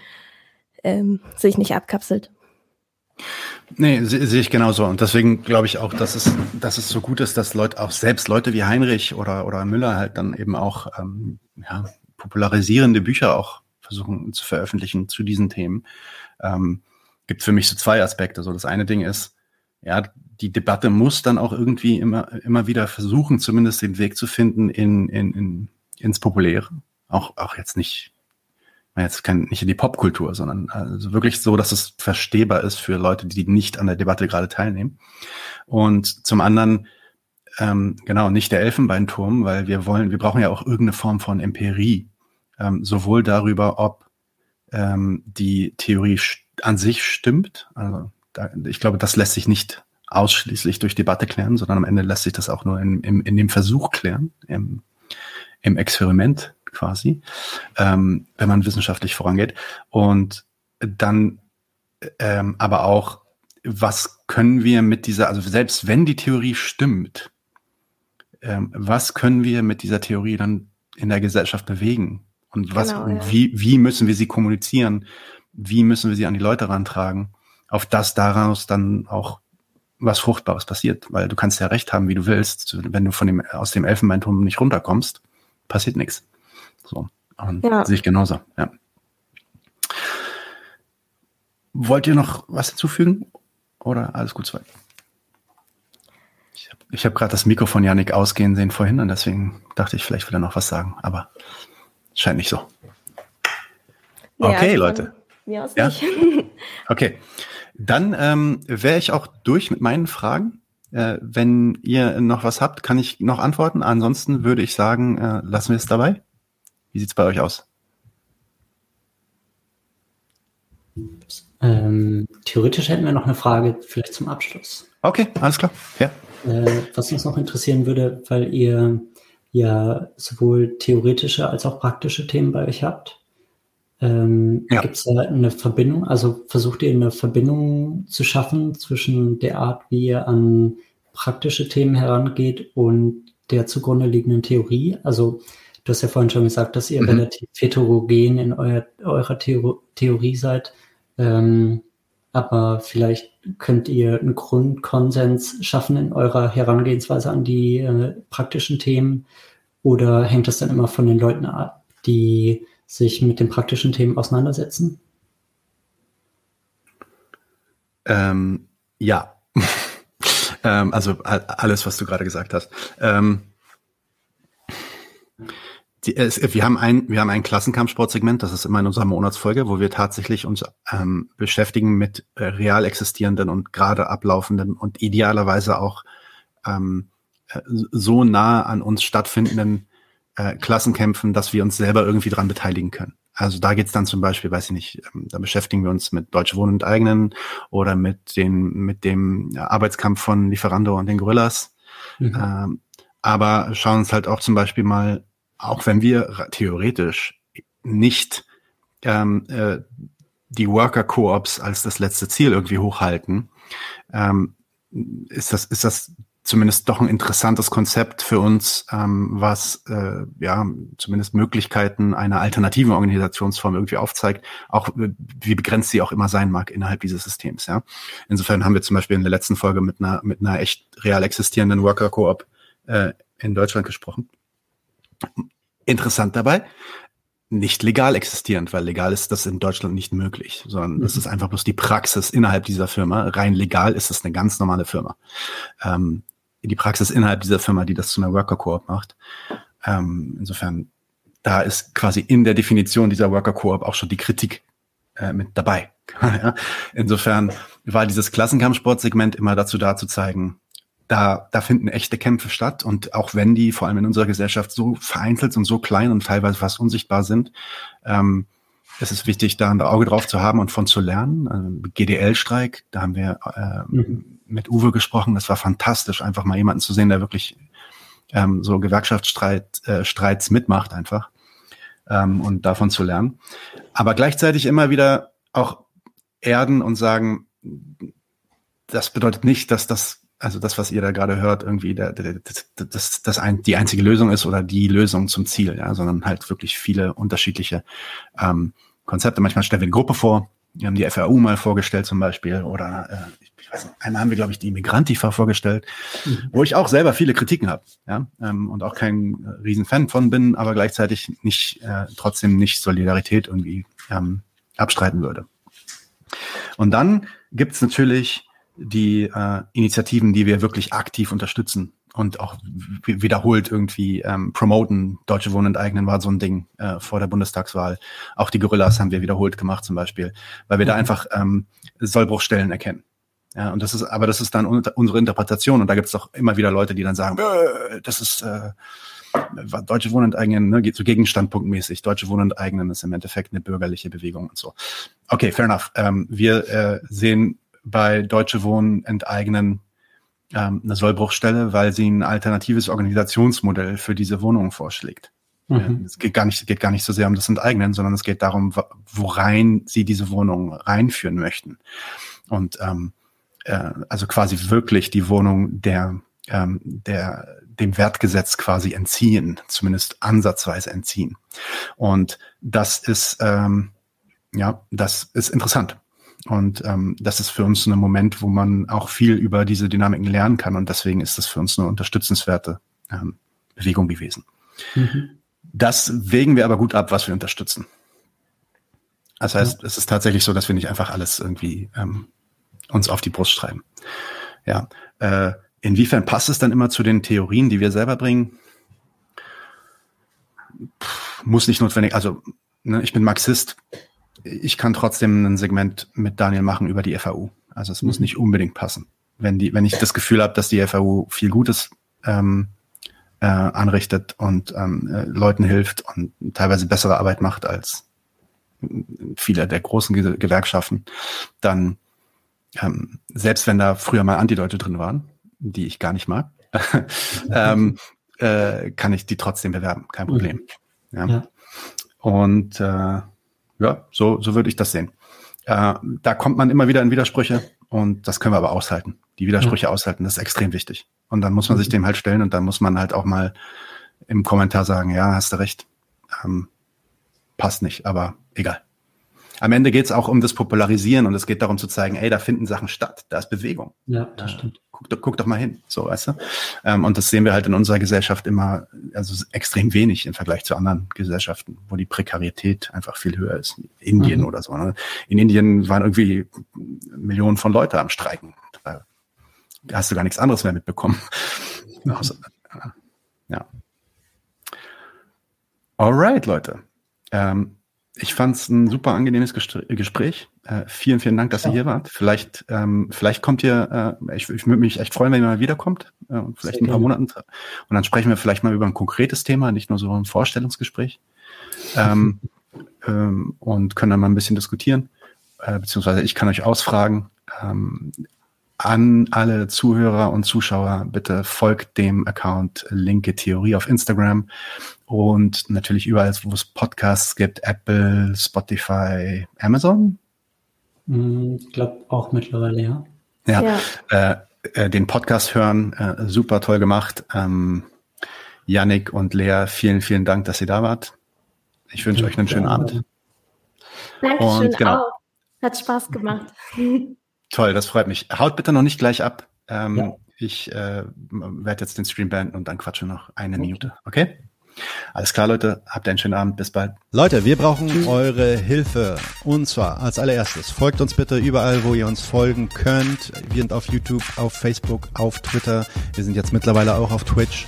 ähm, sich nicht abkapselt. Nee, sehe seh ich genauso. Und deswegen glaube ich auch, dass es, dass es so gut ist, dass Leute, auch selbst Leute wie Heinrich oder, oder Müller halt dann eben auch ähm, ja, popularisierende Bücher auch versuchen zu veröffentlichen zu diesen Themen. Ähm, gibt für mich so zwei Aspekte. So das eine Ding ist, ja, die Debatte muss dann auch irgendwie immer, immer wieder versuchen, zumindest den Weg zu finden in, in, in, ins Populäre. Auch, auch jetzt nicht jetzt kein, nicht in die Popkultur, sondern also wirklich so, dass es verstehbar ist für Leute, die nicht an der Debatte gerade teilnehmen. Und zum anderen, ähm, genau, nicht der Elfenbeinturm, weil wir wollen, wir brauchen ja auch irgendeine Form von Empirie, ähm, sowohl darüber, ob ähm, die Theorie an sich stimmt. Also da, ich glaube, das lässt sich nicht ausschließlich durch Debatte klären, sondern am Ende lässt sich das auch nur in, in, in dem Versuch klären, im, im Experiment quasi, ähm, wenn man wissenschaftlich vorangeht. Und dann ähm, aber auch, was können wir mit dieser, also selbst wenn die Theorie stimmt, ähm, was können wir mit dieser Theorie dann in der Gesellschaft bewegen? Und was, genau, ja. wie, wie müssen wir sie kommunizieren? Wie müssen wir sie an die Leute rantragen? Auf das daraus dann auch was Fruchtbares passiert, weil du kannst ja recht haben, wie du willst. Wenn du von dem, aus dem Elfenbeinturm nicht runterkommst, passiert nichts. So. Und ja. sehe ich genauso, ja. Wollt ihr noch was hinzufügen? Oder alles gut soweit? Ich habe hab gerade das Mikro von Janik ausgehen sehen vorhin und deswegen dachte ich, vielleicht will er noch was sagen, aber scheint nicht so. Okay, ja, Leute. Mir aus ja? nicht. Okay. Dann ähm, wäre ich auch durch mit meinen Fragen. Äh, wenn ihr noch was habt, kann ich noch antworten. Ansonsten würde ich sagen, äh, lassen wir es dabei. Wie sieht es bei euch aus? Ähm, theoretisch hätten wir noch eine Frage, vielleicht zum Abschluss. Okay, alles klar. Ja. Äh, was uns noch interessieren würde, weil ihr ja sowohl theoretische als auch praktische Themen bei euch habt. Ähm, ja. Gibt es da eine Verbindung? Also versucht ihr eine Verbindung zu schaffen zwischen der Art, wie ihr an praktische Themen herangeht und der zugrunde liegenden Theorie? Also Du hast ja vorhin schon gesagt, dass ihr mhm. relativ heterogen in euer, eurer Theor Theorie seid. Ähm, aber vielleicht könnt ihr einen Grundkonsens schaffen in eurer Herangehensweise an die äh, praktischen Themen oder hängt das dann immer von den Leuten ab, die sich mit den praktischen Themen auseinandersetzen? Ähm, ja, ähm, also alles, was du gerade gesagt hast. Ähm, die, es, wir haben ein, wir haben ein Klassenkampfsportsegment, das ist immer in unserer Monatsfolge, wo wir tatsächlich uns ähm, beschäftigen mit äh, real existierenden und gerade ablaufenden und idealerweise auch ähm, äh, so nah an uns stattfindenden äh, Klassenkämpfen, dass wir uns selber irgendwie dran beteiligen können. Also da geht's dann zum Beispiel, weiß ich nicht, ähm, da beschäftigen wir uns mit Deutsche Wohnen und Eigenen oder mit den mit dem Arbeitskampf von Lieferando und den Gorillas. Mhm. Ähm, aber schauen uns halt auch zum Beispiel mal auch wenn wir theoretisch nicht ähm, äh, die Worker-Koops als das letzte Ziel irgendwie hochhalten, ähm, ist das, ist das zumindest doch ein interessantes Konzept für uns, ähm, was äh, ja zumindest Möglichkeiten einer alternativen Organisationsform irgendwie aufzeigt, auch äh, wie begrenzt sie auch immer sein mag innerhalb dieses Systems. Ja, insofern haben wir zum Beispiel in der letzten Folge mit einer mit einer echt real existierenden Worker Coop äh, in Deutschland gesprochen. Interessant dabei, nicht legal existierend, weil legal ist das in Deutschland nicht möglich, sondern mhm. das ist einfach bloß die Praxis innerhalb dieser Firma. Rein legal ist es eine ganz normale Firma. Ähm, die Praxis innerhalb dieser Firma, die das zu einer Worker Coop macht. Ähm, insofern, da ist quasi in der Definition dieser Worker Coop auch schon die Kritik äh, mit dabei. Insofern war dieses Klassenkampfsportsegment immer dazu da zu zeigen, da, da finden echte Kämpfe statt. Und auch wenn die vor allem in unserer Gesellschaft so vereinzelt und so klein und teilweise fast unsichtbar sind, ähm, es ist wichtig, da ein Auge drauf zu haben und von zu lernen. Also GDL-Streik, da haben wir äh, mhm. Mit Uwe gesprochen. Das war fantastisch, einfach mal jemanden zu sehen, der wirklich ähm, so Gewerkschaftsstreits äh, Streits mitmacht einfach ähm, und davon zu lernen. Aber gleichzeitig immer wieder auch erden und sagen, das bedeutet nicht, dass das also das, was ihr da gerade hört, irgendwie der, der, das, das, das ein, die einzige Lösung ist oder die Lösung zum Ziel, ja, sondern halt wirklich viele unterschiedliche ähm, Konzepte. Manchmal stellen wir eine Gruppe vor. Wir haben die FAU mal vorgestellt zum Beispiel oder äh, ich weiß nicht, einmal haben wir, glaube ich, die Migrantifa vorgestellt, mhm. wo ich auch selber viele Kritiken habe, ja, ähm, und auch kein äh, Riesenfan von bin, aber gleichzeitig nicht äh, trotzdem nicht Solidarität irgendwie ähm, abstreiten würde. Und dann gibt's natürlich die äh, Initiativen, die wir wirklich aktiv unterstützen und auch wiederholt irgendwie ähm, promoten. Deutsche Wohnen enteignen war so ein Ding äh, vor der Bundestagswahl. Auch die Gorillas haben wir wiederholt gemacht zum Beispiel, weil wir mhm. da einfach ähm, Sollbruchstellen erkennen. Ja, und das ist, aber das ist dann unsere Interpretation. Und da gibt es auch immer wieder Leute, die dann sagen, das ist äh, Deutsche Wohnen enteignen, ne, geht so gegenstandpunktmäßig. Deutsche Wohnen enteignen ist im Endeffekt eine bürgerliche Bewegung und so. Okay, fair enough. Ähm, wir äh, sehen bei Deutsche Wohnen enteignen ähm, eine Sollbruchstelle, weil sie ein alternatives Organisationsmodell für diese Wohnungen vorschlägt. Mhm. Es geht gar nicht, geht gar nicht so sehr um das Enteignen, sondern es geht darum, worein sie diese Wohnung reinführen möchten. Und ähm, äh, also quasi wirklich die Wohnung der, ähm, der dem Wertgesetz quasi entziehen, zumindest ansatzweise entziehen. Und das ist ähm, ja, das ist interessant. Und ähm, das ist für uns ein Moment, wo man auch viel über diese Dynamiken lernen kann. Und deswegen ist das für uns eine unterstützenswerte ähm, Bewegung gewesen. Mhm. Das wägen wir aber gut ab, was wir unterstützen. Das heißt, ja. es ist tatsächlich so, dass wir nicht einfach alles irgendwie ähm, uns auf die Brust schreiben. Ja. Äh, inwiefern passt es dann immer zu den Theorien, die wir selber bringen? Puh, muss nicht notwendig. Also ne, ich bin Marxist ich kann trotzdem ein Segment mit Daniel machen über die FAU. Also es mhm. muss nicht unbedingt passen. Wenn die, wenn ich das Gefühl habe, dass die FAU viel Gutes ähm, äh, anrichtet und ähm, äh, Leuten hilft und teilweise bessere Arbeit macht als viele der großen Ge Gewerkschaften, dann ähm, selbst wenn da früher mal Antideute drin waren, die ich gar nicht mag, ähm, äh, kann ich die trotzdem bewerben, kein Problem. Mhm. Ja. ja. Und äh, ja, so, so würde ich das sehen. Äh, da kommt man immer wieder in Widersprüche und das können wir aber aushalten. Die Widersprüche ja. aushalten, das ist extrem wichtig. Und dann muss man sich mhm. dem halt stellen und dann muss man halt auch mal im Kommentar sagen, ja, hast du recht, ähm, passt nicht, aber egal am Ende geht es auch um das Popularisieren und es geht darum zu zeigen, ey, da finden Sachen statt, da ist Bewegung. Ja, das stimmt. Guck, guck doch mal hin, so, weißt du? Ähm, und das sehen wir halt in unserer Gesellschaft immer, also extrem wenig im Vergleich zu anderen Gesellschaften, wo die Prekarität einfach viel höher ist. Indien mhm. oder so. Ne? In Indien waren irgendwie Millionen von Leute am Streiken. Da hast du gar nichts anderes mehr mitbekommen. Mhm. Also, ja. Alright, Leute. Ähm, ich fand es ein super angenehmes Gespräch. Äh, vielen, vielen Dank, dass ja. ihr hier wart. Vielleicht, ähm, vielleicht kommt ihr, äh, ich, ich würde mich echt freuen, wenn ihr mal wiederkommt, äh, vielleicht Sehr ein paar Monaten. Und dann sprechen wir vielleicht mal über ein konkretes Thema, nicht nur so ein Vorstellungsgespräch. Ähm, ähm, und können dann mal ein bisschen diskutieren. Äh, beziehungsweise ich kann euch ausfragen. Ähm, an alle Zuhörer und Zuschauer, bitte folgt dem Account Linke Theorie auf Instagram und natürlich überall, wo es Podcasts gibt, Apple, Spotify, Amazon. Hm, ich glaube auch mittlerweile, ja. Ja, ja. Äh, äh, den Podcast hören. Äh, super toll gemacht. Ähm, Yannick und Lea, vielen, vielen Dank, dass ihr da wart. Ich wünsche euch einen schönen Abend. Dankeschön und, genau. auch. Hat Spaß gemacht. Toll, das freut mich. Haut bitte noch nicht gleich ab. Ähm, ja. Ich äh, werde jetzt den Stream beenden und dann quatsche noch eine okay. Minute. Okay? Alles klar, Leute. Habt einen schönen Abend. Bis bald. Leute, wir brauchen eure Hilfe. Und zwar als allererstes, folgt uns bitte überall, wo ihr uns folgen könnt. Wir sind auf YouTube, auf Facebook, auf Twitter. Wir sind jetzt mittlerweile auch auf Twitch.